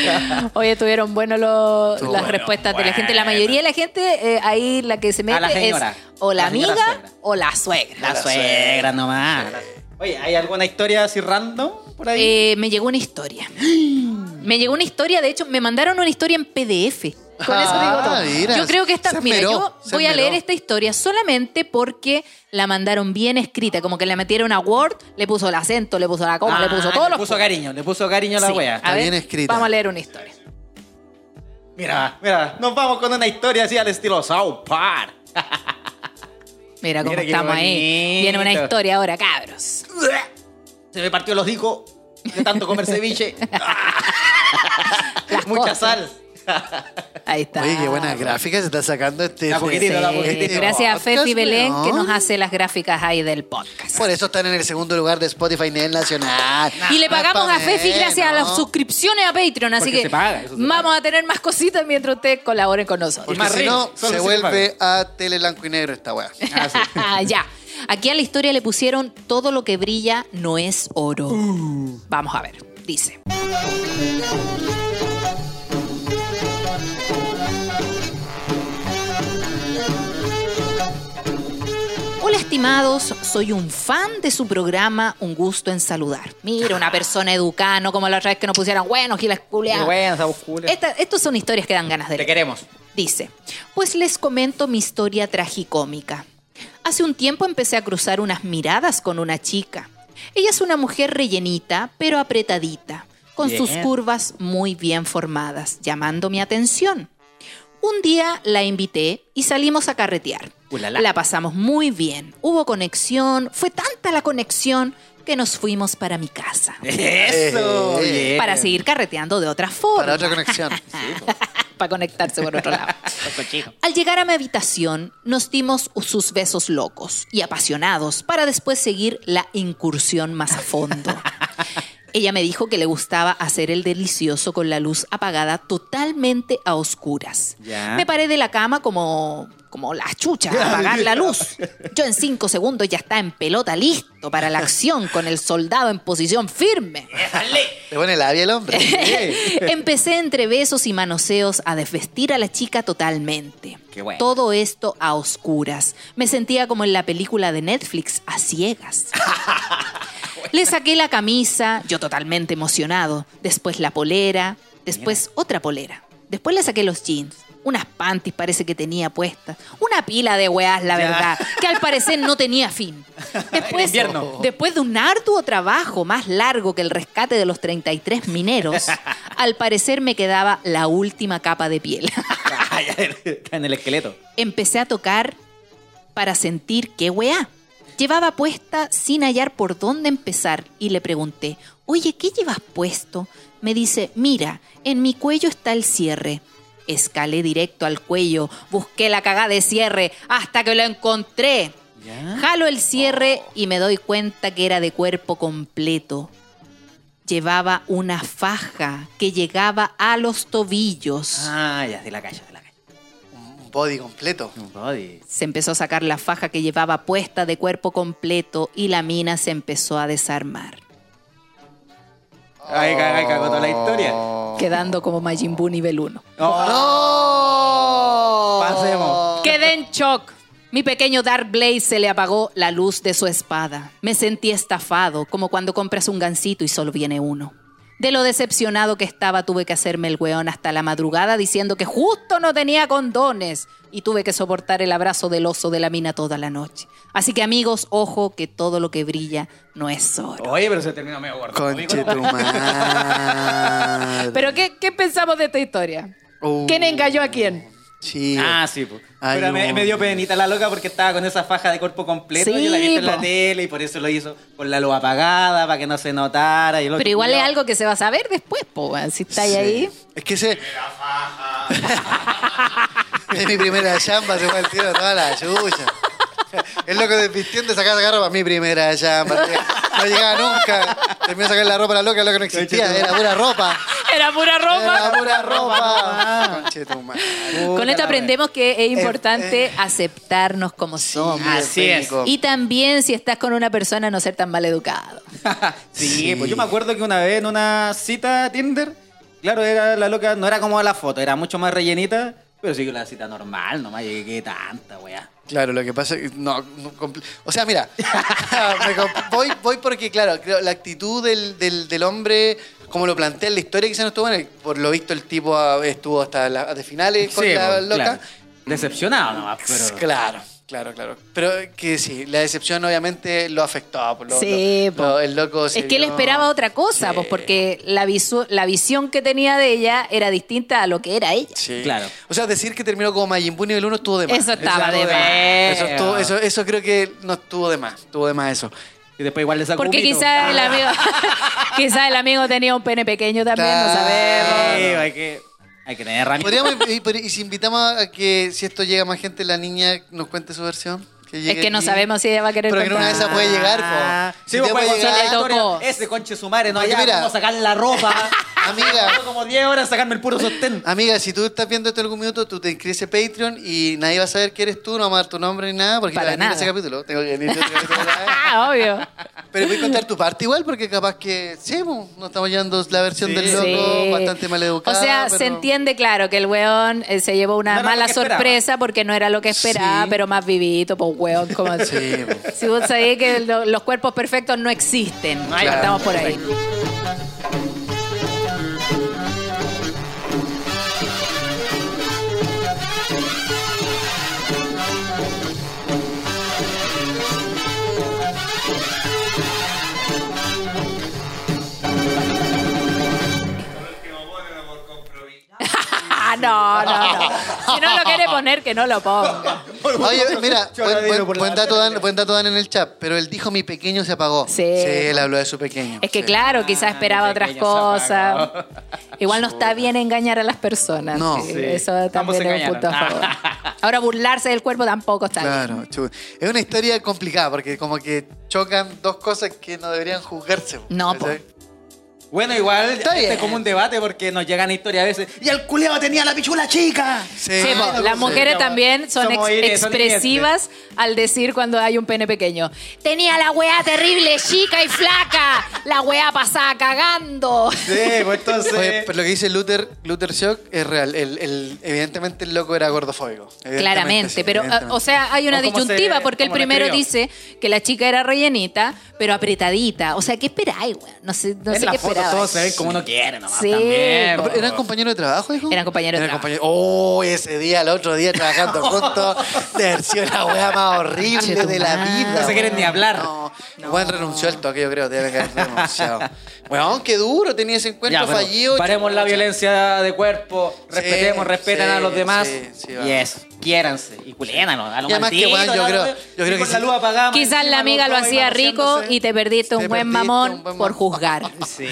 Oye, estuvieron buenos las bueno, respuestas de la gente. La mayoría de la gente, eh, ahí la que se mete la es señora. o la, amiga suegra. o la suegra. La La suegra nomás. Oye, ¿hay alguna historia así random por ahí? Eh, me llegó una historia. Me llegó una historia, de hecho, me mandaron una historia en PDF. Con eso digo Ah, todo. mira, yo creo que esta, mira, esmeró, yo voy a leer esta historia solamente porque la mandaron bien escrita, como que le metieron a Word, le puso el acento, le puso la coma, le puso Ah, todos le los puso cariño, le puso cariño a la Sí. wea. A Está ver, bien escrita. Vamos a leer una historia. Mira, mira, nos vamos con una historia así al estilo South Park. Mira cómo Mira estamos ahí. Viene una historia ahora, cabros. Se me partió los hocico de tanto comer ceviche. Mucha cosas. sal. Ahí está. Oye, qué buenas gráficas se está sacando este. La poquitito, la Sí, poquitito. Gracias a Fefi Belén que nos hace las gráficas ahí del podcast. Por eso están en el segundo lugar de Spotify Nivel Nacional. Y le pagamos pa' a Fefi gracias a las suscripciones a Patreon, así Porque que paga, vamos a tener más cositas mientras ustedes colaboren con nosotros. Porque más si reír, no, solo se se vuelve a tele blanco y negro esta weá. Ah, sí. Ah, ya. Aquí a la historia le pusieron todo lo que brilla no es oro. Uh. Vamos a ver. Dice. Hola estimados, soy un fan de su programa Un Gusto en Saludar. Mira, una persona educada, no como la otra vez que nos pusieran, bueno, gilas culiadas. bueno, esa oscura. Esta- Estos son historias que dan ganas de Te leer. queremos. Dice, pues les comento mi historia tragicómica. Hace un tiempo empecé a cruzar unas miradas con una chica. Ella es una mujer rellenita, pero apretadita, con sus curvas muy bien formadas, llamando mi atención. Un día la invité y salimos a carretear. Ulala. La pasamos muy bien, hubo conexión, fue tanta la conexión que nos fuimos para mi casa. Eso. Eh, bien. Para seguir carreteando de otra forma. Para otra conexión. para conectarse por otro lado. Al llegar a mi habitación, nos dimos sus besos locos y apasionados para después seguir la incursión más a fondo. Ella me dijo que le gustaba hacer el delicioso con la luz apagada totalmente a oscuras. Ya. Me paré de la cama como, como la chucha a apagar la luz. Yo en cinco segundos ya estaba en pelota listo para la acción con el soldado en posición firme. Le pone labia el hombre. Empecé entre besos y manoseos a desvestir a la chica totalmente. Qué bueno. Todo esto a oscuras. Me sentía como en la película de Netflix, a ciegas. Le saqué la camisa, yo totalmente emocionado. Después la polera, después otra polera. Después le saqué los jeans. Unas panties parece que tenía puestas. Una pila de weás, la verdad. Que al parecer no tenía fin. Después, invierno. después de un arduo trabajo más largo que el rescate de los 33 mineros, al parecer me quedaba la última capa de piel. Está en el esqueleto. Empecé a tocar para sentir qué weá. Llevaba puesta sin hallar por dónde empezar y le pregunté, oye, ¿qué llevas puesto? Me dice, mira, en mi cuello está el cierre. Escalé directo al cuello, busqué la cagada de cierre hasta que lo encontré. ¿Ya? Jalo el cierre y me doy cuenta que era de cuerpo completo. Llevaba una faja que llegaba a los tobillos. Ah, ya, de la calle, body completo. Un body. Se empezó a sacar la faja que llevaba puesta de cuerpo completo y la mina se empezó a desarmar, ay, cagó toda la historia. quedando como Majin Buu nivel 1. ¡No! Pasemos. Quedé en shock. Mi pequeño Dark Blaze se le apagó la luz de su espada. Me sentí estafado, como cuando compras un gansito y solo viene uno. De lo decepcionado que estaba, tuve que hacerme el weón hasta la madrugada diciendo que justo no tenía condones y tuve que soportar el abrazo del oso de la mina toda la noche. Así que amigos, ojo que todo lo que brilla no es oro. Oye, pero se terminó medio gordo. Conche tu madre. Pero ¿qué, qué pensamos de esta historia? Uh. ¿Quién engañó a quién? Sí. Ah, sí, pues. Ay, Pero me, no. me dio penita la loca porque estaba con esa faja de cuerpo completo. Sí, yo la vi en la po. tele y por eso lo hizo con la luz apagada para que no se notara. Y Pero igual es algo que se va a saber después, po, si estáis Sí. ahí. Es que ese. es mi primera chamba, se fue el tiro toda la chucha. El loco desvistiendo sacaba sacar ropa. Mi primera chamba. No llegaba nunca. Terminó de sacar la ropa a la loca, lo que no existía. Era pura ropa. Era pura Era ropa. pura ropa. Con esto la aprendemos que es importante eh. aceptarnos como somos. Así es. Y también si estás con una persona no ser tan mal educado. sí, Sí. pues yo me acuerdo que una vez en una cita Tinder, claro, era la loca, no era como la foto, era mucho más rellenita, pero sí que la cita normal, nomás llegué tanta, weá. Claro, lo que pasa es que no, no compl- o sea, mira, me comp- voy, voy porque, claro, creo, la actitud del, del, del hombre, como lo plantea en la historia, quizás no estuvo buena. Por lo visto, el tipo ah, estuvo hasta las de finales con Sí, la pues, loca. claro. Decepcionado nomás, pero... Claro, claro, claro. Pero que sí, la decepción obviamente lo afectó. lo- Sí, lo- lo- el loco se Es que él vio- esperaba otra cosa, Sí. pues porque la, visu- la visión que tenía de ella era distinta a lo que era ella. Sí. Claro. O sea, decir que terminó como Majin Buu nivel 1 estuvo de más. Eso estaba de estuvo de más. más. Eso, estuvo- eso, eso creo que no estuvo de más. Estuvo de más eso. Y después igual le sacó Porque quizás el amigo, quizás el amigo tenía un pene pequeño también, no sabemos. Sí, hay que, hay que tener herramientas. Podríamos, y, y si invitamos a que si esto llega más gente, la niña nos cuente su versión. Que Es que no aquí. sabemos si ella va a querer Pero que en una de esas puede llegar, po. Ah, Si Sí, pues puede llegar- le tocó. Ese conche su madre, no, Porque ya, mira- vamos a sacar la ropa. Amiga, como 10 horas sacarme el puro sostén. amiga, si tú estás viendo esto en algún minuto, tú te inscribes en Patreon y nadie va a saber que eres tú, no vamos a dar tu nombre ni nada, porque Para nada. ese capítulo. Tengo que venir ese capítulo. Ah, obvio. Pero voy a contar tu parte igual, porque capaz que, sí, po, nos estamos llevando la versión Sí. del loco, Sí. bastante mal educada. O sea, se pero- entiende, claro, que el weón eh, se llevó una No era lo mala que esperaba. sorpresa porque no era lo que esperaba, Sí. pero más vivito, pues weón, como Sí, po. Si vos sabés que lo- los cuerpos perfectos no existen. Estamos por ahí. Ah, no, no, no. Si no lo quiere poner, que no lo ponga. Oye, mira, buen, buen- buen dato. Dan, buen dato Dan en el chat, pero él dijo mi pequeño se apagó. Sí. él habló de su pequeño. Es que sí. claro, quizás esperaba mi otras pequeño cosas. Igual no está bien engañar a las personas. No. Sí, Sí. Eso Ambos también es un punto a engañaron. favor. Ahora burlarse del cuerpo tampoco está bien. Claro, chu- es una historia complicada porque como que chocan dos cosas que no deberían juzgarse. No, po. ¿cachai? Bueno, igual Está este es como un debate porque nos llegan historias a veces. Y el culiao tenía la pichula chica. Sí. Sí, po, no, las mujeres también son somos ex- ire- son expresivas al decir cuando hay un pene pequeño. Tenía la weá terrible, chica y flaca. La weá pasaba cagando. Sí, pues entonces. Oye, pero lo que dice Luther, Luther Shock es real. El, el- evidentemente el loco era gordofóbico. Evidentemente, Claramente, sí, pero evidentemente. o sea, hay una se- disyuntiva porque el primero dice que la chica era rellenita, pero apretadita. O sea, ¿qué esperáis, weón? No sé, no sé qué fotos todos se ven como uno quiere nomás Sí. también. Po. ¿Eran compañeros de trabajo, dijo? Eran compañeros de Eran trabajo. compañeros- Oh, ese día, el otro día trabajando juntos, de haber sido la weá más horrible de la vida. No se quieren ni hablar. No, el weón renunció al toque, yo creo, debe haber renunciado. Weón, qué duro tenía ese encuentro Ya, fallido. Paremos la violencia de cuerpo, respetemos, Sí, respeten sí, a los demás. sí, sí, y eso, quiéranse y culénanos. A lo además que, weón, yo creo- yo que luz apagada, más Quizás la amiga lo hacía rico y te perdiste un Te buen perdiste mamón un buen por juzgar. Sí.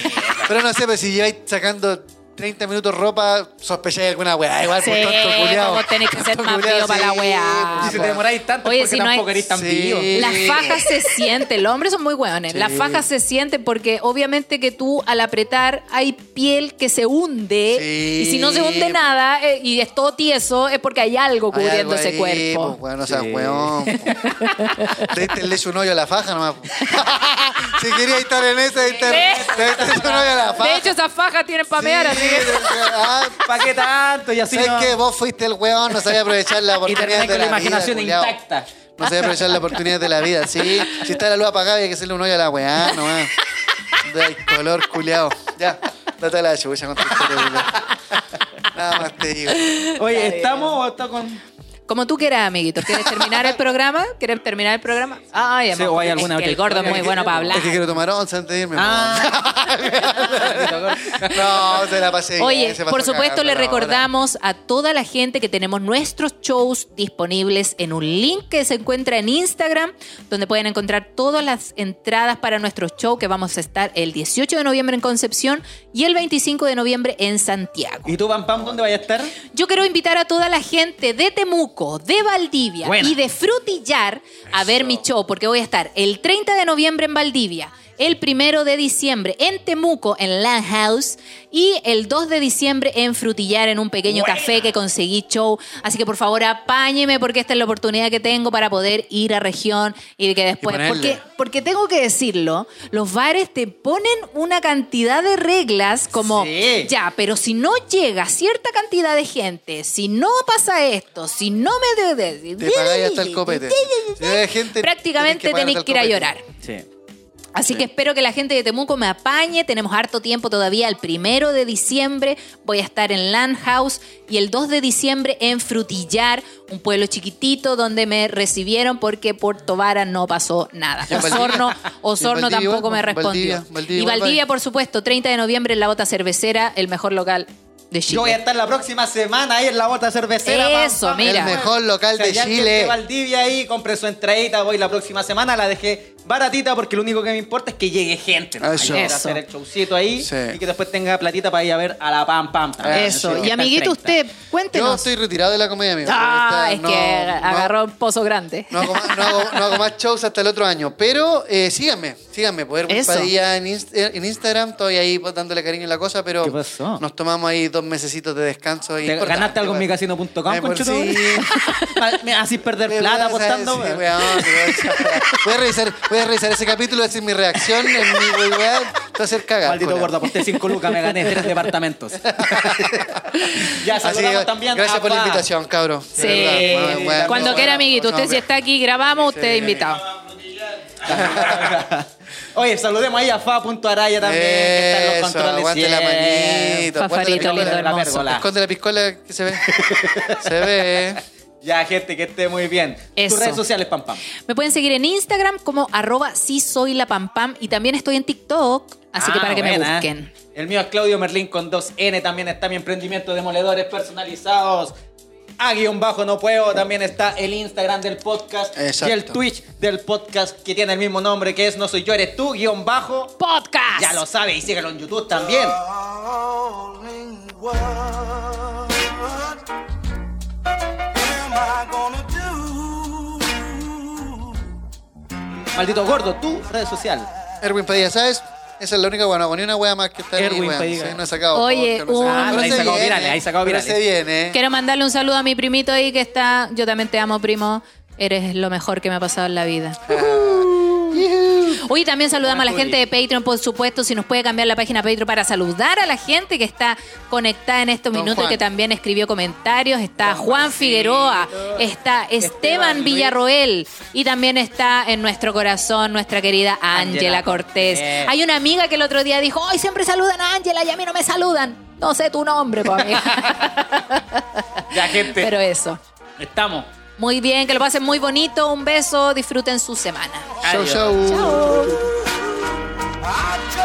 Pero no sé, pero si lleváis sacando 30 minutos ropa, sospecháis alguna weá. Igual Sí, por tonto culiao. como tenés que ser más vivo para la weá. Y si te demoráis tanto, Oye, es porque si no hay- tampoco eres tan Sí. vivo. Las fajas se sienten, los hombres son muy hueones. Sí. Las fajas se sienten porque obviamente que tú al apretar hay piel que se hunde Sí. y si no se hunde nada eh, y es todo tieso es porque hay algo Hay cubriendo algo ese ahí, cuerpo. Pues, weón, no seas Sí. weón. Le diste un hoyo a la faja nomás. si quería estar en esa, diste le diste un hoyo a la faja. De hecho, esas fajas tienen pamear, Sí, así que... ah, ¿Para qué tanto? Y así ¿Sabes no... qué? Vos fuiste el weón, no sabía aprovechar la Y oportunidad con la la imaginación vida, intacta. No sabía aprovechar la oportunidad de la vida, sí. Si está la luz apagada, hay que hacerle un hoyo a la weá, nomás. De color culiao. Ya, date la chucha con tu. Nada más te digo. Oye, ¿estamos o está con...? Como tú quieras, amiguito. ¿Quieres terminar el programa? ¿Quieres terminar el programa? Ay, Sí, amor, o hay es alguna que el gordo es muy bueno para hablar. Es que quiero tomar once antes de irme. Ah. No, se la pasé Oye, se pasó por supuesto cagando le recordamos a toda la gente que tenemos nuestros shows disponibles en un link que se encuentra en Instagram, donde pueden encontrar todas las entradas para nuestros shows que vamos a estar el 18 de noviembre en Concepción y el 25 de noviembre en Santiago. ¿Y tú, Pam Pam, dónde vaya a estar? Yo quiero invitar a toda la gente de Temuco, de Valdivia Buena. y de Frutillar a ver mi show, porque voy a estar el 30 de noviembre en Valdivia, el 1 de diciembre en Temuco, en Land House, y el 2 de diciembre en Frutillar, en un pequeño Buena. café que conseguí show. Así que por favor apáñeme, porque esta es la oportunidad que tengo para poder ir a región y que después. porque, porque tengo que decirlo, los bares te ponen una cantidad de reglas como Sí. ya, pero si no llega cierta cantidad de gente, si no pasa esto, si no me... de- de- Te pagáis hasta el copete. Si gente, Prácticamente tenéis que el ir a llorar. Sí. Así que espero que la gente de Temuco me apañe. Tenemos harto tiempo todavía. El primero de diciembre voy a estar en Land House y el 2 de diciembre en Frutillar, un pueblo chiquitito donde me recibieron porque Puerto Vara no pasó nada. Osorno, ¿Y en Osorno Valdivia tampoco me respondió. Valdivia, Valdivia y Valdivia, va. por supuesto, 30 de noviembre en La Bota Cervecera, el mejor local De Chile. Yo voy a estar la próxima semana ahí en la bota cervecera. Eso, pam. mira. El mejor local O sea, de Chile. Valdivia ahí, compré su entradita, voy la próxima semana, la dejé baratita porque lo único que me importa es que llegue gente. ¿no? Eso. Hacer el showcito ahí Sí. y que después tenga platita para ir a ver a la Pam Pam. también. Eso. Y amiguito, 30. usted, Yo cuéntenos. estoy retirado de la comedia, amigo. Ah, Está- es no- que no- agarró un pozo grande. No hago, más, no hago- no hago más shows hasta el otro año. Pero eh, síganme, síganme. Poder. Padilla en, Inst- en Instagram. Estoy ahí pues, dándole cariño a la cosa, pero ¿Qué pasó? nos tomamos ahí dos mesecitos de descanso. ¿Te ganaste algo en micasino.com, Eh, por conchetumare? sí. Me haces perder plata apostando, sí, weón. a revisar, voy a revisar ese capítulo, decir mi reacción en mi voy a hacer cagar. Maldito gordo, aposté 5 lucas, me gané tres departamentos. ya saludamos que, también gracias a por la Pa. invitación, cabro. De Sí. muy bueno. Cuando quiera, amiguito. Usted si está aquí, grabamos, usted Sí. invitado. Oye, saludemos ahí a Fa.araya también, que está en los controles. aguante la manito. Fafarito, la lindo, piscola. hermoso. Pérgola. Esconde la piscola que se ve. se ve. Ya, gente, que esté muy bien. Eso. Tus redes sociales, Pam Pam. Me pueden seguir en Instagram como arroba si soy la pam pam y también estoy en TikTok, así que Ah, para que me busquen. El mío es Claudio Merlín con 2N. También está mi emprendimiento de demoledores personalizados. A guion bajo no puedo. También está el Instagram del podcast Exacto. y el Twitch del podcast que tiene el mismo nombre que es No soy yo, eres tú, guion bajo. Podcast. Ya lo sabe y síguelo en YouTube también. Maldito gordo, tu red social. Erwin Padilla, ¿sabes? Esa es la única buena, ni una wea más que está en Erwin. Padilla. Sí, no he sacado. Oye, un-. Ah, ahí sacado virales, ahí sacado pero virales. se viene. Quiero mandarle un saludo a mi primito ahí que está. Yo también te amo, primo. Eres lo mejor que me ha pasado en la vida. Hoy también saludamos a la gente de Patreon, por supuesto. Si nos puede cambiar la página Patreon para saludar a la gente que está conectada en estos Don minutos Juan. que también escribió comentarios. Está Juan Figueroa, está Esteban Esteban Luis. Villarroel y también está en nuestro corazón nuestra querida Ángela Ángela Cortés. Cortés. Hay una amiga que el otro día dijo: Hoy siempre saludan a Ángela y a mí no me saludan. No sé tu nombre, pues, amiga. Ya, gente. Pero eso. Estamos. Muy bien, que lo pasen muy bonito. Un beso, disfruten su semana. Adiós. Chao. I just